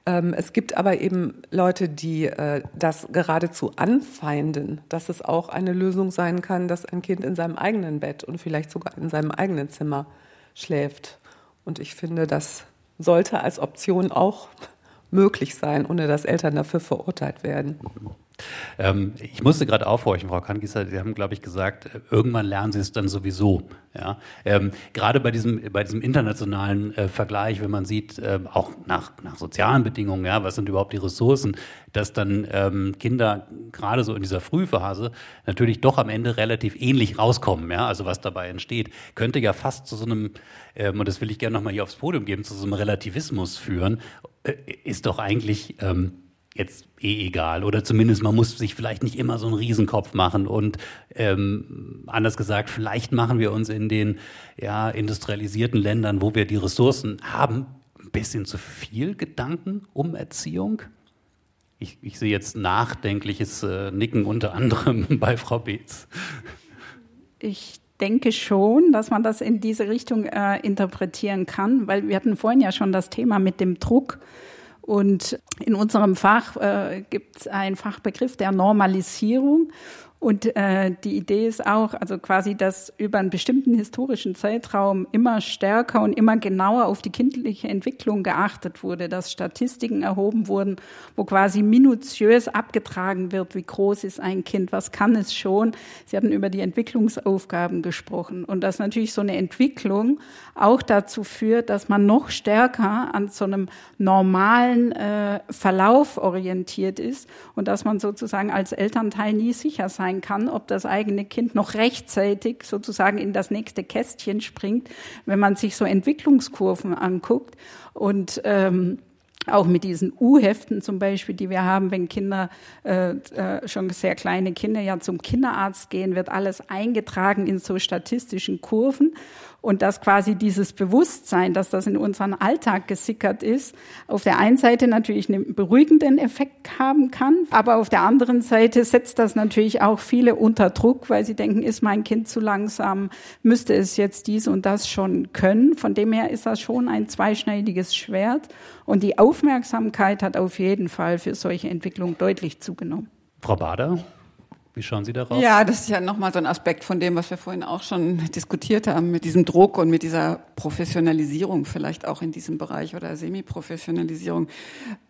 Ähm, es gibt aber eben Leute, die äh, das geradezu anfeinden, dass es auch eine Lösung sein kann, dass ein Kind in seinem eigenen Bett und vielleicht sogar in seinem eigenen Zimmer schläft. Und ich finde, das sollte als Option auch möglich sein, ohne dass Eltern dafür verurteilt werden. Ähm, ich musste gerade aufhorchen, Frau Kankisser, Sie haben, glaube ich, gesagt, irgendwann lernen Sie es dann sowieso. Ja? Ähm, gerade bei diesem, bei diesem internationalen äh, Vergleich, wenn man sieht, äh, auch nach, nach sozialen Bedingungen, ja, was sind überhaupt die Ressourcen, dass dann ähm, Kinder gerade so in dieser Frühphase natürlich doch am Ende relativ ähnlich rauskommen, ja, also was dabei entsteht, könnte ja fast zu so einem, ähm, und das will ich gerne nochmal hier aufs Podium geben, zu so einem Relativismus führen, äh, ist doch eigentlich ähm, jetzt eh egal. Oder zumindest man muss sich vielleicht nicht immer so einen Riesenkopf machen. Und ähm, anders gesagt, vielleicht machen wir uns in den ja, industrialisierten Ländern, wo wir die Ressourcen haben, ein bisschen zu viel Gedanken um Erziehung. Ich, ich sehe jetzt nachdenkliches äh, Nicken unter anderem bei Frau Beetz. Ich denke schon, dass man das in diese Richtung äh, interpretieren kann, weil wir hatten vorhin ja schon das Thema mit dem Druck und in unserem Fach äh, gibt es einen Fachbegriff der Normalisierung. Und äh, die Idee ist auch, also quasi, dass über einen bestimmten historischen Zeitraum immer stärker und immer genauer auf die kindliche Entwicklung geachtet wurde, dass Statistiken erhoben wurden, wo quasi minutiös abgetragen wird, wie groß ist ein Kind, was kann es schon. Sie hatten über die Entwicklungsaufgaben gesprochen und dass natürlich so eine Entwicklung auch dazu führt, dass man noch stärker an so einem normalen äh, Verlauf orientiert ist und dass man sozusagen als Elternteil nie sicher sein sein kann, ob das eigene Kind noch rechtzeitig sozusagen in das nächste Kästchen springt, wenn man sich so Entwicklungskurven anguckt und ähm, auch mit diesen U-Heften zum Beispiel, die wir haben, wenn Kinder, äh, äh, schon sehr kleine Kinder ja zum Kinderarzt gehen, wird alles eingetragen in so statistischen Kurven. Und dass quasi dieses Bewusstsein, dass das in unseren Alltag gesickert ist, auf der einen Seite natürlich einen beruhigenden Effekt haben kann, aber auf der anderen Seite setzt das natürlich auch viele unter Druck, weil sie denken, ist mein Kind zu langsam, müsste es jetzt dies und das schon können. Von dem her ist das schon ein zweischneidiges Schwert. Und die Aufmerksamkeit hat auf jeden Fall für solche Entwicklungen deutlich zugenommen. Frau Bader? Wie schauen Sie darauf? Ja, das ist ja nochmal so ein Aspekt von dem, was wir vorhin auch schon diskutiert haben, mit diesem Druck und mit dieser Professionalisierung vielleicht auch in diesem Bereich oder Semi-Professionalisierung.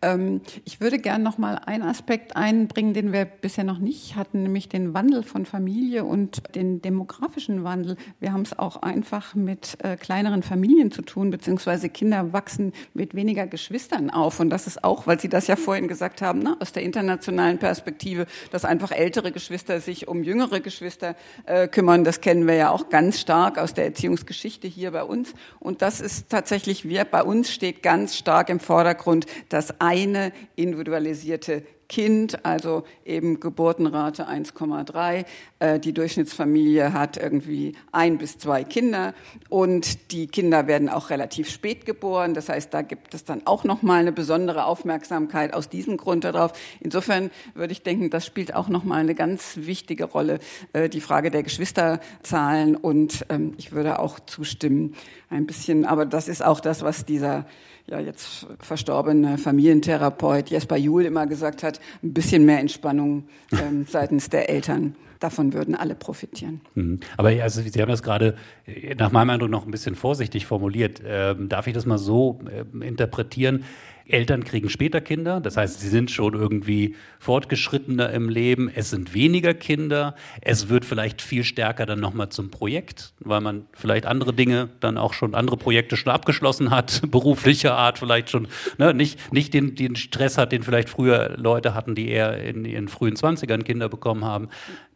Ähm, ich würde gern nochmal einen Aspekt einbringen, den wir bisher noch nicht hatten, nämlich den Wandel von Familie und den demografischen Wandel. Wir haben es auch einfach mit äh, kleineren Familien zu tun, beziehungsweise Kinder wachsen mit weniger Geschwistern auf. Und das ist auch, weil Sie das ja vorhin gesagt haben, ne, aus der internationalen Perspektive, dass einfach ältere Geschwister Geschwister sich um jüngere Geschwister äh, kümmern. Das kennen wir ja auch ganz stark aus der Erziehungsgeschichte hier bei uns. Und das ist tatsächlich, wir, bei uns steht ganz stark im Vordergrund das eine individualisierte Kind, also eben Geburtenrate 1,3. Äh, die Durchschnittsfamilie hat irgendwie ein bis zwei Kinder und die Kinder werden auch relativ spät geboren. Das heißt, da gibt es dann auch noch mal eine besondere Aufmerksamkeit aus diesem Grund darauf. Insofern würde ich denken, das spielt auch noch mal eine ganz wichtige Rolle, äh, die Frage der Geschwisterzahlen. Und ähm, ich würde auch zustimmen, ein bisschen. Aber das ist auch das, was dieser ja jetzt verstorbene Familientherapeut Jesper Juhl immer gesagt hat, ein bisschen mehr Entspannung ähm, seitens der Eltern. Davon würden alle profitieren. Mhm. Aber also, Sie haben das gerade äh, nach meinem Eindruck noch ein bisschen vorsichtig formuliert. Ähm, darf ich das mal so äh, interpretieren? Eltern kriegen später Kinder, das heißt, sie sind schon irgendwie fortgeschrittener im Leben, es sind weniger Kinder, es wird vielleicht viel stärker dann nochmal zum Projekt, weil man vielleicht andere Dinge dann auch schon, andere Projekte schon abgeschlossen hat, beruflicher Art vielleicht schon, ne, nicht, nicht den, den Stress hat, den vielleicht früher Leute hatten, die eher in ihren frühen Zwanzigern Kinder bekommen haben.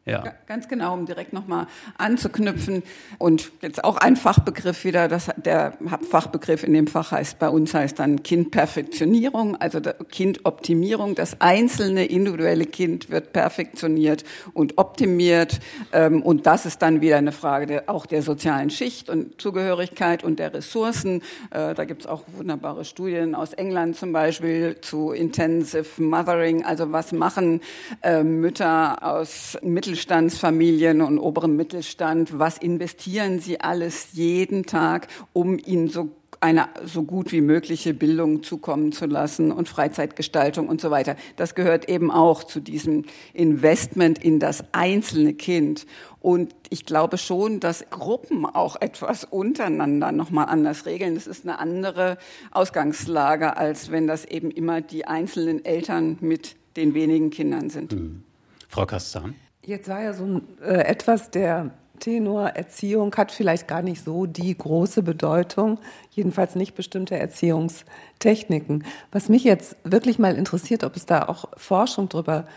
Ja. Ganz genau, um direkt nochmal anzuknüpfen. Und jetzt auch ein Fachbegriff wieder, das, der Fachbegriff in dem Fach heißt, bei uns heißt dann Kindperfektionierung, also Kindoptimierung. Das einzelne individuelle Kind wird perfektioniert und optimiert. Ähm, und das ist dann wieder eine Frage der, auch der sozialen Schicht und Zugehörigkeit und der Ressourcen. Äh, da gibt es auch wunderbare Studien aus England zum Beispiel zu Intensive Mothering, also was machen äh, Mütter aus Mittel Mittelstandsfamilien und oberem Mittelstand, was investieren sie alles jeden Tag, um ihnen so eine so gut wie mögliche Bildung zukommen zu lassen und Freizeitgestaltung und so weiter. Das gehört eben auch zu diesem Investment in das einzelne Kind. Und ich glaube schon, dass Gruppen auch etwas untereinander nochmal anders regeln. Das ist eine andere Ausgangslage, als wenn das eben immer die einzelnen Eltern mit den wenigen Kindern sind. Mhm. Frau Kastan? Jetzt war ja so äh, etwas der Tenor Erziehung hat vielleicht gar nicht so die große Bedeutung, jedenfalls nicht bestimmte Erziehungstechniken. Was mich jetzt wirklich mal interessiert, ob es da auch Forschung drüber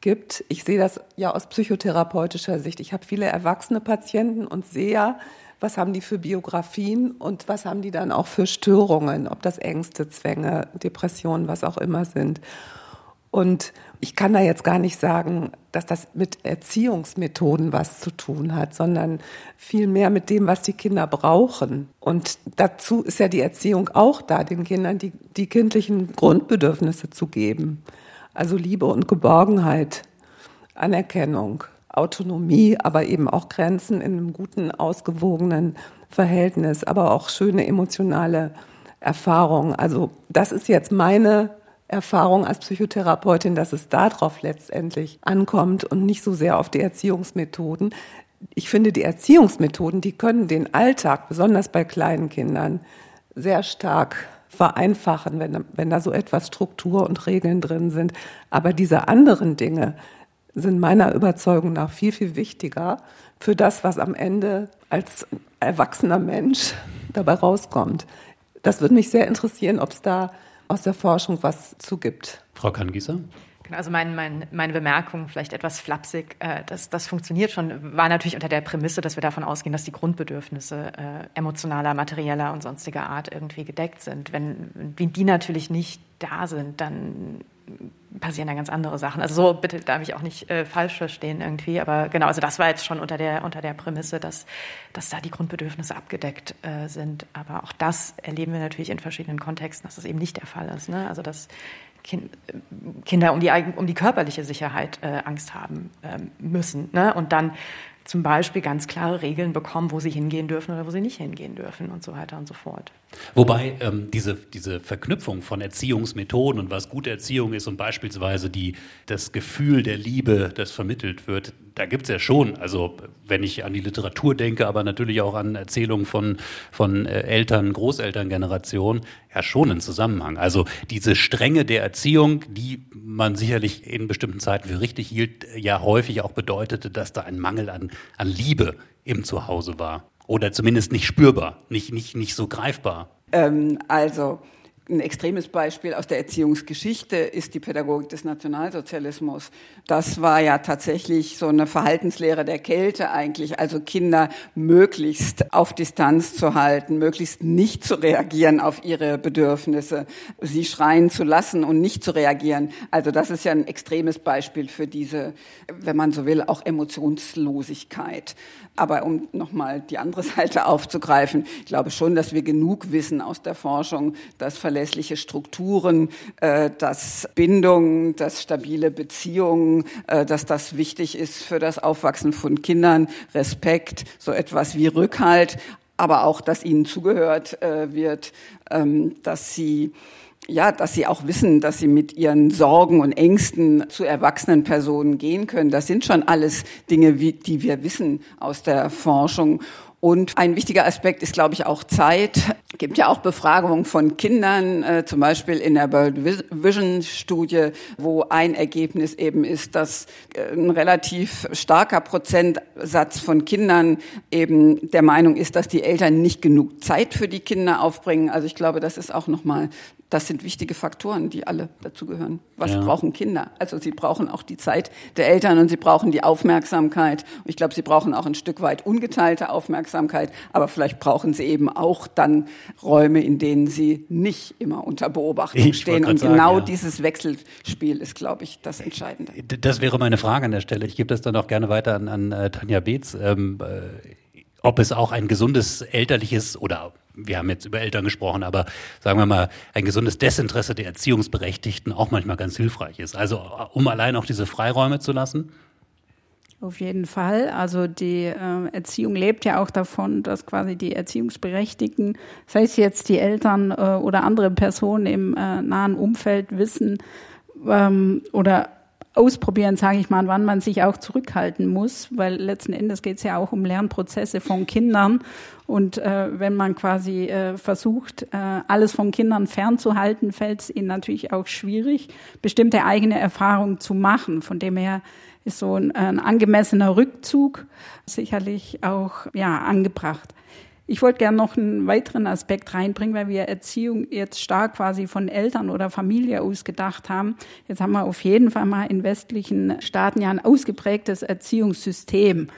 gibt. Ich sehe das ja aus psychotherapeutischer Sicht. Ich habe viele erwachsene Patienten und sehe ja, was haben die für Biografien und was haben die dann auch für Störungen, ob das Ängste, Zwänge, Depressionen, was auch immer sind. Und ich kann da jetzt gar nicht sagen, dass das mit Erziehungsmethoden was zu tun hat, sondern vielmehr mit dem, was die Kinder brauchen. Und dazu ist ja die Erziehung auch da, den Kindern die, die kindlichen Grundbedürfnisse zu geben. Also Liebe und Geborgenheit, Anerkennung, Autonomie, aber eben auch Grenzen in einem guten, ausgewogenen Verhältnis, aber auch schöne emotionale Erfahrungen. Also das ist jetzt meine Erfahrung als Psychotherapeutin, dass es darauf letztendlich ankommt und nicht so sehr auf die Erziehungsmethoden. Ich finde, die Erziehungsmethoden, die können den Alltag, besonders bei kleinen Kindern, sehr stark vereinfachen, wenn, wenn da so etwas Struktur und Regeln drin sind. Aber diese anderen Dinge sind meiner Überzeugung nach viel, viel wichtiger für das, was am Ende als erwachsener Mensch dabei rauskommt. Das würde mich sehr interessieren, ob es da aus der Forschung was zugibt. Frau Kangieser? Genau, also mein, mein, meine Bemerkung, vielleicht etwas flapsig, äh, das, das funktioniert schon, war natürlich unter der Prämisse, dass wir davon ausgehen, dass die Grundbedürfnisse äh, emotionaler, materieller und sonstiger Art irgendwie gedeckt sind. Wenn, wenn die natürlich nicht da sind, dann passieren da ganz andere Sachen. Also so bitte darf ich auch nicht äh, falsch verstehen irgendwie, aber genau, also das war jetzt schon unter der unter der Prämisse, dass dass da die Grundbedürfnisse abgedeckt äh, sind. Aber auch das erleben wir natürlich in verschiedenen Kontexten, dass das eben nicht der Fall ist. Ne? Also dass kind, Kinder um die um die körperliche Sicherheit äh, Angst haben ähm, müssen ne? und dann zum Beispiel ganz klare Regeln bekommen, wo sie hingehen dürfen oder wo sie nicht hingehen dürfen und so weiter und so fort. Wobei ähm, diese, diese Verknüpfung von Erziehungsmethoden und was gute Erziehung ist und beispielsweise die, das Gefühl der Liebe, das vermittelt wird, da gibt es ja schon, also wenn ich an die Literatur denke, aber natürlich auch an Erzählungen von, von äh, Eltern, Großelterngeneration, ja schon einen Zusammenhang. Also diese Strenge der Erziehung, die man sicherlich in bestimmten Zeiten für richtig hielt, ja häufig auch bedeutete, dass da ein Mangel an, an Liebe im Zuhause war. Oder zumindest nicht spürbar, nicht, nicht, nicht so greifbar. Ähm, also ein extremes Beispiel aus der Erziehungsgeschichte ist die Pädagogik des Nationalsozialismus. Das war ja tatsächlich so eine Verhaltenslehre der Kälte eigentlich, also Kinder möglichst auf Distanz zu halten, möglichst nicht zu reagieren auf ihre Bedürfnisse, sie schreien zu lassen und nicht zu reagieren. Also das ist ja ein extremes Beispiel für diese, wenn man so will, auch Emotionslosigkeit. Aber um nochmal die andere Seite aufzugreifen, ich glaube schon, dass wir genug wissen aus der Forschung, dass verlässliche Strukturen, äh, dass Bindung, dass stabile Beziehungen, äh, dass das wichtig ist für das Aufwachsen von Kindern, Respekt, so etwas wie Rückhalt, aber auch, dass ihnen zugehört äh, wird, ähm, dass sie ja, dass sie auch wissen, dass sie mit ihren Sorgen und Ängsten zu erwachsenen Personen gehen können. Das sind schon alles Dinge, die wir wissen aus der Forschung. Und ein wichtiger Aspekt ist, glaube ich, auch Zeit. Es gibt ja auch Befragungen von Kindern, äh, zum Beispiel in der World Vision Studie, wo ein Ergebnis eben ist, dass äh, ein relativ starker Prozentsatz von Kindern eben der Meinung ist, dass die Eltern nicht genug Zeit für die Kinder aufbringen. Also ich glaube, das ist auch nochmal das sind wichtige Faktoren, die alle dazugehören. Was ja. brauchen Kinder? Also sie brauchen auch die Zeit der Eltern und sie brauchen die Aufmerksamkeit. Ich glaube, sie brauchen auch ein Stück weit ungeteilte Aufmerksamkeit, aber vielleicht brauchen sie eben auch dann Räume, in denen sie nicht immer unter Beobachtung ich stehen. Und sagen, genau ja. dieses Wechselspiel ist, glaube ich, das Entscheidende. Das wäre meine Frage an der Stelle. Ich gebe das dann auch gerne weiter an, an äh, Tanja Beetz. Ähm, äh, ob es auch ein gesundes elterliches oder wir haben jetzt über Eltern gesprochen, aber sagen wir mal, ein gesundes Desinteresse der Erziehungsberechtigten auch manchmal ganz hilfreich ist. Also um allein auch diese Freiräume zu lassen. Auf jeden Fall. Also die äh, Erziehung lebt ja auch davon, dass quasi die Erziehungsberechtigten, sei es jetzt die Eltern äh, oder andere Personen im äh, nahen Umfeld wissen ähm, oder ausprobieren, sage ich mal, wann man sich auch zurückhalten muss, weil letzten Endes geht es ja auch um Lernprozesse von Kindern. Und äh, wenn man quasi äh, versucht, äh, alles von Kindern fernzuhalten, fällt es ihnen natürlich auch schwierig, bestimmte eigene Erfahrungen zu machen. Von dem her ist so ein, ein angemessener Rückzug sicherlich auch ja angebracht. Ich wollte gerne noch einen weiteren Aspekt reinbringen, weil wir Erziehung jetzt stark quasi von Eltern oder Familie aus gedacht haben. Jetzt haben wir auf jeden Fall mal in westlichen Staaten ja ein ausgeprägtes Erziehungssystem.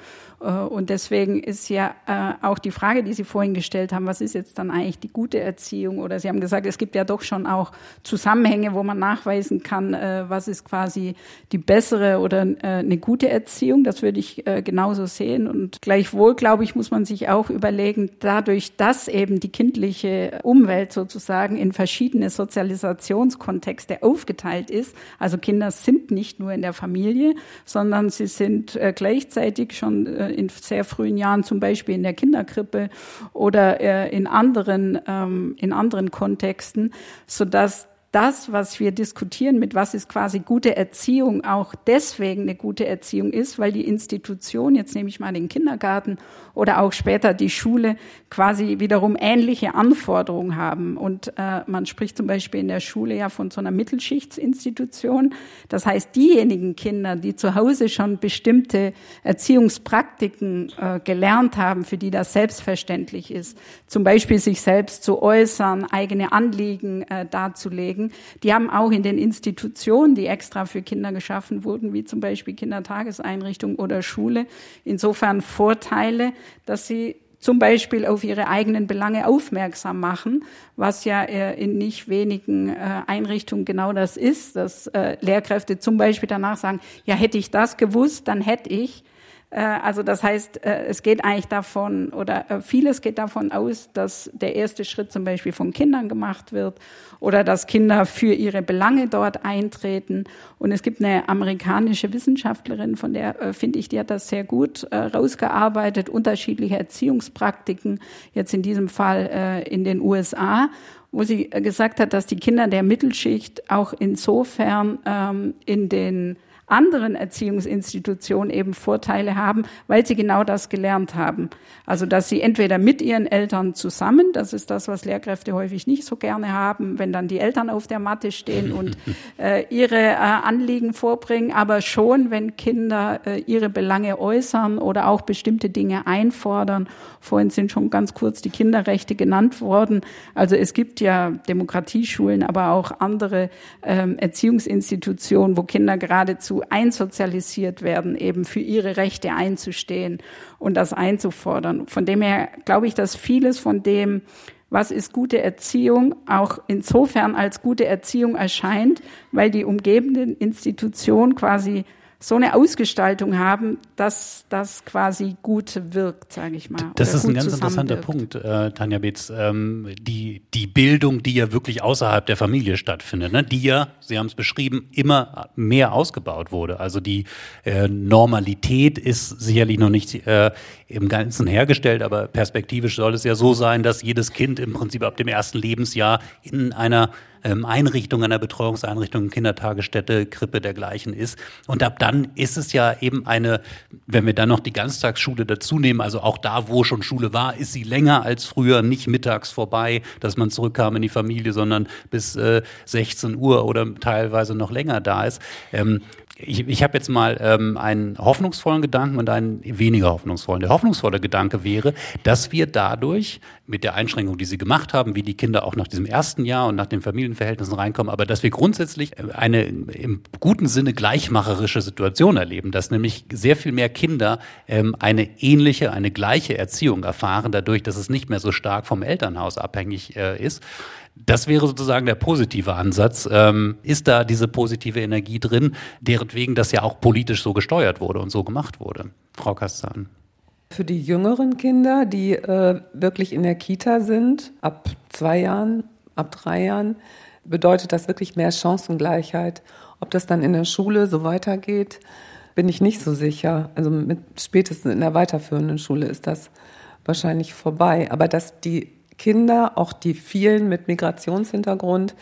Äh, und deswegen ist ja äh, auch die Frage, die Sie vorhin gestellt haben, was ist jetzt dann eigentlich die gute Erziehung? Oder Sie haben gesagt, es gibt ja doch schon auch Zusammenhänge, wo man nachweisen kann, äh, was ist quasi die bessere oder eine gute Erziehung. Das würde ich genauso sehen. Und gleichwohl, glaube ich, muss man sich auch überlegen, dadurch, dass eben die kindliche Umwelt sozusagen in verschiedene Sozialisationskontexte aufgeteilt ist. Also Kinder sind nicht nur in der Familie, sondern sie sind gleichzeitig schon in sehr frühen Jahren, zum Beispiel in der Kinderkrippe oder äh, in anderen, ähm, in anderen Kontexten, sodass das, was wir diskutieren, mit was ist quasi gute Erziehung, auch deswegen eine gute Erziehung ist, weil die Institution, jetzt nehme ich mal den Kindergarten oder auch später die Schule, quasi wiederum ähnliche Anforderungen haben. Und äh, man spricht zum Beispiel in der Schule ja von so einer Mittelschichtsinstitution. Das heißt, diejenigen Kinder, die zu Hause schon bestimmte Erziehungspraktiken äh, gelernt haben, für die das selbstverständlich ist, zum Beispiel sich selbst zu äußern, eigene Anliegen äh, darzulegen, Kollegen, die haben auch in den Institutionen, die extra für Kinder geschaffen wurden, wie zum Beispiel Kindertageseinrichtung oder Schule, insofern Vorteile, dass sie zum Beispiel auf ihre eigenen Belange aufmerksam machen, was ja äh, in nicht wenigen äh, Einrichtungen genau das ist, dass äh, Lehrkräfte zum Beispiel danach sagen, ja, hätte ich das gewusst, dann hätte ich. Äh, also das heißt, äh, es geht eigentlich davon oder äh, vieles geht davon aus, dass der erste Schritt zum Beispiel von Kindern gemacht wird oder dass Kinder für ihre Belange dort eintreten. Und es gibt eine amerikanische Wissenschaftlerin, von der finde ich, die hat das sehr gut rausgearbeitet, unterschiedliche Erziehungspraktiken, jetzt in diesem Fall in den USA wo sie gesagt hat, dass die Kinder der Mittelschicht auch insofern ähm, in den anderen Erziehungsinstitutionen eben Vorteile haben, weil sie genau das gelernt haben. Also, dass sie entweder mit ihren Eltern zusammen, das ist das, was Lehrkräfte häufig nicht so gerne haben, wenn dann die Eltern auf der Matte stehen und äh, ihre äh, Anliegen vorbringen, aber schon, wenn Kinder äh, ihre Belange äußern oder auch bestimmte Dinge einfordern. Vorhin sind schon ganz kurz die Kinderrechte genannt worden. Also es gibt ja Demokratieschulen, aber auch andere ähm, Erziehungsinstitutionen, wo Kinder geradezu dazu einsozialisiert werden, eben für ihre Rechte einzustehen und das einzufordern. Von dem her glaube ich, dass vieles von dem, was ist gute Erziehung, auch insofern als gute Erziehung erscheint, weil die umgebenden Institutionen quasi so eine Ausgestaltung haben, dass das quasi gut wirkt, sage ich mal. Das ist ein ganz interessanter Punkt, äh, Tanja Beetz. Ähm, die, die Bildung, die ja wirklich außerhalb der Familie stattfindet, ne? die ja, Sie haben es beschrieben, immer mehr ausgebaut wurde. Also die äh, Normalität ist sicherlich noch nicht äh, im Ganzen hergestellt, aber perspektivisch soll es ja so sein, dass jedes Kind im Prinzip ab dem ersten Lebensjahr in einer ähm, Einrichtung, einer Betreuungseinrichtung, Kindertagesstätte, Krippe dergleichen ist. Und ab dann ist es ja eben eine, wenn wir dann noch die Ganztagsschule dazu nehmen, also auch da, wo schon Schule war, ist sie länger als früher, nicht mittags vorbei, dass man zurückkam in die Familie, sondern bis äh, 16 Uhr oder teilweise noch länger da ist. Ähm, ich, ich habe jetzt mal ähm, einen hoffnungsvollen Gedanken und einen weniger hoffnungsvollen. Der hoffnungsvolle Gedanke wäre, dass wir dadurch mit der Einschränkung, die Sie gemacht haben, wie die Kinder auch nach diesem ersten Jahr und nach den Familienverhältnissen reinkommen, aber dass wir grundsätzlich eine im guten Sinne gleichmacherische Situation erleben, dass nämlich sehr viel mehr Kinder ähm, eine ähnliche, eine gleiche Erziehung erfahren, dadurch, dass es nicht mehr so stark vom Elternhaus abhängig äh, ist. Das wäre sozusagen der positive Ansatz. Ähm, ist da diese positive Energie drin, deretwegen das ja auch politisch so gesteuert wurde und so gemacht wurde? Frau Kastan. Für die jüngeren Kinder, die äh, wirklich in der Kita sind, ab zwei Jahren, ab drei Jahren, bedeutet das wirklich mehr Chancengleichheit. Ob das dann in der Schule so weitergeht, bin ich nicht so sicher. Also mit, spätestens in der weiterführenden Schule ist das wahrscheinlich vorbei. Aber dass die Kinder, auch die vielen mit Migrationshintergrund,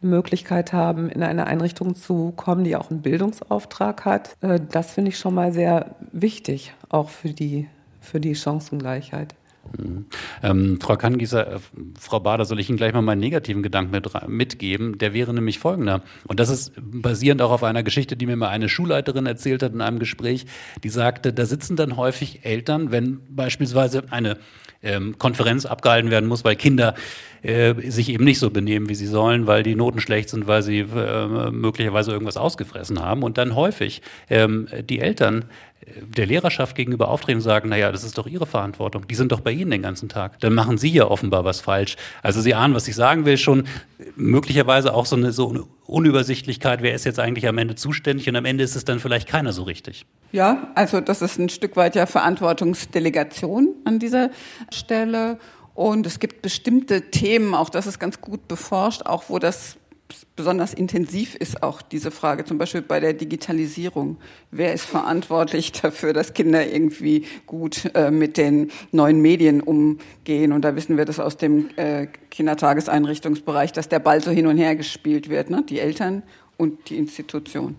Möglichkeit haben, in eine Einrichtung zu kommen, die auch einen Bildungsauftrag hat. Äh, das finde ich schon mal sehr wichtig, auch für die, für die Chancengleichheit. Mhm. Ähm, Frau Kangieser, äh, Frau Bader, soll ich Ihnen gleich mal meinen negativen Gedanken mit, mitgeben? Der wäre nämlich folgender. Und das ist basierend auch auf einer Geschichte, die mir mal eine Schulleiterin erzählt hat in einem Gespräch. Die sagte, da sitzen dann häufig Eltern, wenn beispielsweise eine ähm, Konferenz abgehalten werden muss, weil Kinder äh, sich eben nicht so benehmen, wie sie sollen, weil die Noten schlecht sind, weil sie äh, möglicherweise irgendwas ausgefressen haben. Und dann häufig ähm, die Eltern der Lehrerschaft gegenüber auftreten und sagen, naja, das ist doch Ihre Verantwortung. Die sind doch bei Ihnen den ganzen Tag. Dann machen Sie ja offenbar was falsch. Also Sie ahnen, was ich sagen will, schon möglicherweise auch so eine, so eine Unübersichtlichkeit, wer ist jetzt eigentlich am Ende zuständig und am Ende ist es dann vielleicht keiner so richtig. Ja, also das ist ein Stück weit ja Verantwortungsdelegation an dieser Stelle. Und es gibt bestimmte Themen, auch das ist ganz gut beforscht, auch wo das besonders intensiv ist auch diese Frage, zum Beispiel bei der Digitalisierung. Wer ist verantwortlich dafür, dass Kinder irgendwie gut äh, mit den neuen Medien umgehen? Und da wissen wir das aus dem äh, Kindertageseinrichtungsbereich, dass der Ball so hin und her gespielt wird, ne? die Eltern und die Institution.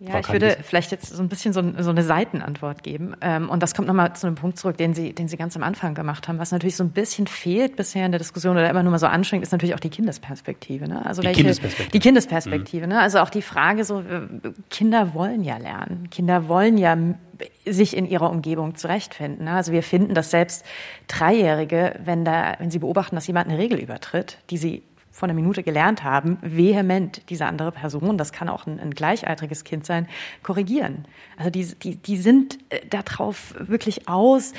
Ja, ich würde vielleicht jetzt so ein bisschen so, so eine Seitenantwort geben. Ähm, und das kommt nochmal zu einem Punkt zurück, den Sie, den Sie ganz am Anfang gemacht haben. Was natürlich so ein bisschen fehlt bisher in der Diskussion oder immer nur mal so anstrengend, ist natürlich auch die Kindesperspektive. Ne? Also die welche, Kindesperspektive. Die Kindesperspektive. Mhm. Ne? Also auch die Frage so, äh, Kinder wollen ja lernen. Kinder wollen ja sich in ihrer Umgebung zurechtfinden. Ne? Also wir finden, dass selbst Dreijährige, wenn da, wenn sie beobachten, dass jemand eine Regel übertritt, die sie von der Minute gelernt haben, vehement diese andere Person, das kann auch ein, ein gleichaltriges Kind sein, korrigieren. Also die, die, die sind äh, darauf wirklich aus,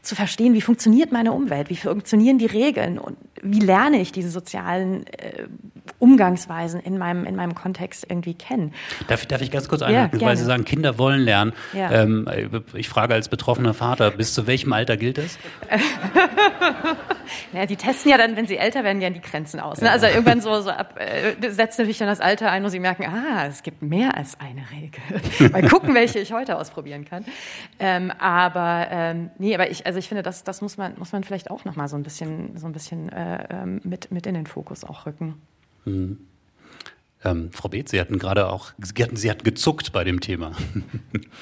zu verstehen, wie funktioniert meine Umwelt, wie funktionieren die Regeln und wie lerne ich diese sozialen äh, Umgangsweisen in meinem, in meinem Kontext irgendwie kennen. Darf, darf ich ganz kurz einhaken, ja, weil Sie sagen, Kinder wollen lernen. Ja. Ähm, ich frage als betroffener Vater, bis zu welchem Alter gilt das? naja, die testen ja dann, wenn sie älter werden, ja die Grenzen aus. Ne? Also irgendwann so, so ab, äh, setzt natürlich dann das Alter ein, wo sie merken, ah, es gibt mehr als eine Regel. Mal gucken, welche ich heute ausprobieren kann. Ähm, aber ähm, nee, aber ich, also ich finde, das, das muss man, muss man vielleicht auch noch mal so ein bisschen, so ein bisschen äh, ähm, mit, mit in den Fokus auch rücken. Mhm. Ähm, Frau Beeth, Sie hatten gerade auch, Sie hatten, Sie hatten gezuckt bei dem Thema.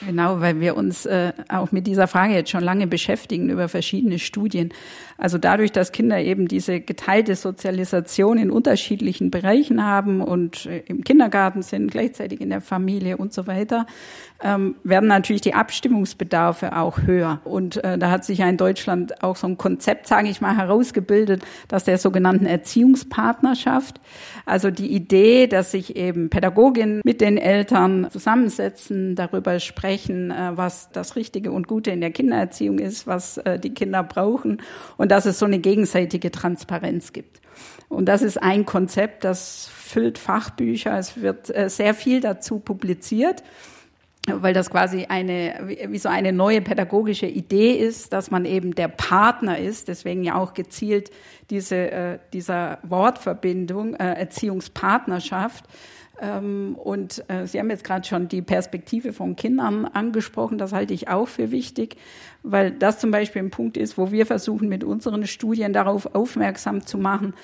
Genau, weil wir uns äh, auch mit dieser Frage jetzt schon lange beschäftigen über verschiedene Studien. Also dadurch, dass Kinder eben diese geteilte Sozialisation in unterschiedlichen Bereichen haben und äh, im Kindergarten sind, gleichzeitig in der Familie und so weiter, ähm, werden natürlich die Abstimmungsbedarfe auch höher. Und äh, da hat sich ja in Deutschland auch so ein Konzept, sage ich mal, herausgebildet, dass der sogenannten Erziehungspartnerschaft, also die Idee, dass sich eben Pädagoginnen mit den Eltern zusammensetzen, darüber sprechen, äh, was das Richtige und Gute in der Kindererziehung ist, was äh, die Kinder brauchen und dass es so eine gegenseitige Transparenz gibt. Und das ist ein Konzept, das füllt Fachbücher. Es wird äh, sehr viel dazu publiziert weil das quasi eine, wie so eine neue pädagogische Idee ist, dass man eben der Partner ist, deswegen ja auch gezielt diese, äh, dieser Wortverbindung, äh, Erziehungspartnerschaft. Ähm, und äh, Sie haben jetzt gerade schon die Perspektive von Kindern angesprochen, das halte ich auch für wichtig, weil das zum Beispiel ein Punkt ist, wo wir versuchen, mit unseren Studien darauf aufmerksam zu machen,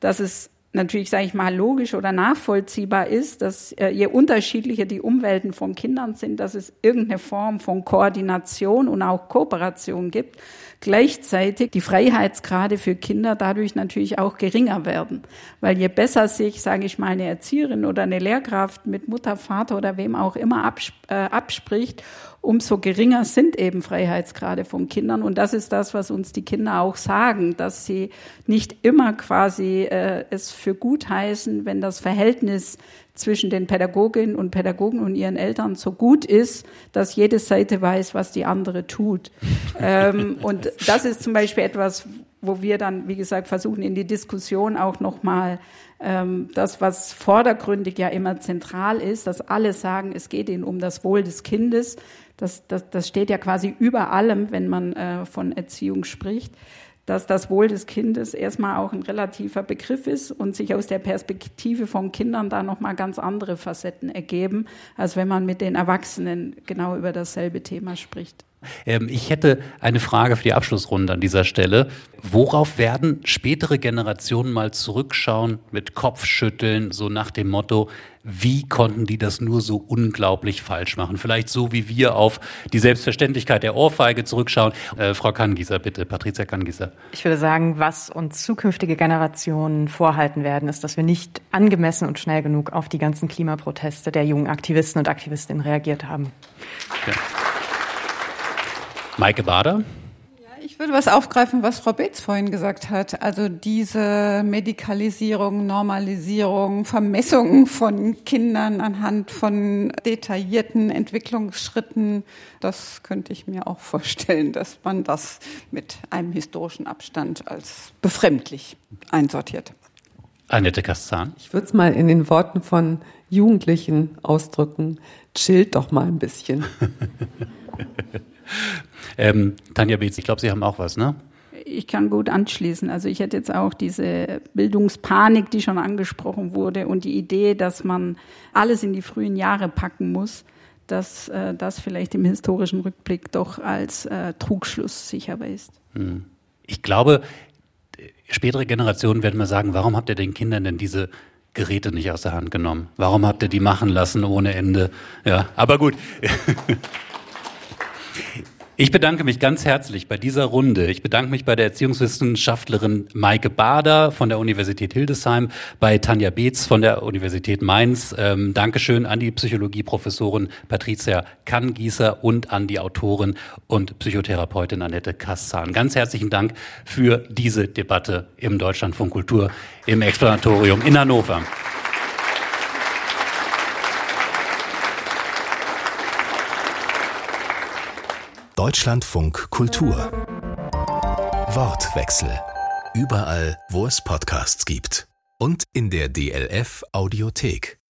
dass es natürlich, sage ich mal, logisch oder nachvollziehbar ist, dass äh, je unterschiedlicher die Umwelten von Kindern sind, dass es irgendeine Form von Koordination und auch Kooperation gibt. Gleichzeitig die Freiheitsgrade für Kinder dadurch natürlich auch geringer werden. Weil je besser sich, sage ich mal, eine Erzieherin oder eine Lehrkraft mit Mutter, Vater oder wem auch immer absp äh, abspricht umso geringer sind eben Freiheitsgrade von Kindern. Und das ist das, was uns die Kinder auch sagen, dass sie nicht immer quasi äh, es für gut heißen, wenn das Verhältnis zwischen den Pädagoginnen und Pädagogen und ihren Eltern so gut ist, dass jede Seite weiß, was die andere tut. ähm, und das ist zum Beispiel etwas, wo wir dann, wie gesagt, versuchen in die Diskussion auch nochmal ähm, das, was vordergründig ja immer zentral ist, dass alle sagen, es geht ihnen um das Wohl des Kindes. Das, das, das steht ja quasi über allem, wenn man äh, von Erziehung spricht dass das Wohl des Kindes erstmal auch ein relativer Begriff ist und sich aus der Perspektive von Kindern da nochmal ganz andere Facetten ergeben, als wenn man mit den Erwachsenen genau über dasselbe Thema spricht. Ähm, ich hätte eine Frage für die Abschlussrunde an dieser Stelle. Worauf werden spätere Generationen mal zurückschauen mit Kopfschütteln, so nach dem Motto, wie konnten die das nur so unglaublich falsch machen? Vielleicht so wie wir auf die Selbstverständlichkeit der Ohrfeige zurückschauen. Äh, Frau Kangieser, bitte, Patricia Kangieser. Ich würde sagen, was uns zukünftige Generationen vorhalten werden, ist, dass wir nicht angemessen und schnell genug auf die ganzen Klimaproteste der jungen Aktivisten und Aktivistinnen reagiert haben. Ja. Maike Bader. Ich würde was aufgreifen, was Frau Beetz vorhin gesagt hat. Also diese Medikalisierung, Normalisierung, Vermessung von Kindern anhand von detaillierten Entwicklungsschritten, das könnte ich mir auch vorstellen, dass man das mit einem historischen Abstand als befremdlich einsortiert. Annette Kastan. Ich würde es mal in den Worten von Jugendlichen ausdrücken. Chillt doch mal ein bisschen. Ähm, Tanja Beetz, ich glaube, Sie haben auch was, ne? Ich kann gut anschließen. Also ich hätte jetzt auch diese Bildungspanik, die schon angesprochen wurde, und die Idee, dass man alles in die frühen Jahre packen muss, dass äh, das vielleicht im historischen Rückblick doch als äh, Trugschluss sich erweist. Hm. Ich glaube, spätere Generationen werden mal sagen, warum habt ihr den Kindern denn diese Geräte nicht aus der Hand genommen? Warum habt ihr die machen lassen ohne Ende? Ja, aber gut. Ich bedanke mich ganz herzlich bei dieser Runde. Ich bedanke mich bei der Erziehungswissenschaftlerin Maike Bader von der Universität Hildesheim, bei Tanja Beetz von der Universität Mainz. Ähm, Dankeschön an die Psychologieprofessorin Patricia Kanngießer und an die Autorin und Psychotherapeutin Annette Kassan. Ganz herzlichen Dank für diese Debatte im Deutschlandfunk Kultur im Explanatorium in Hannover. Deutschlandfunk Kultur. Wortwechsel. Überall, wo es Podcasts gibt. Und in der DLF Audiothek.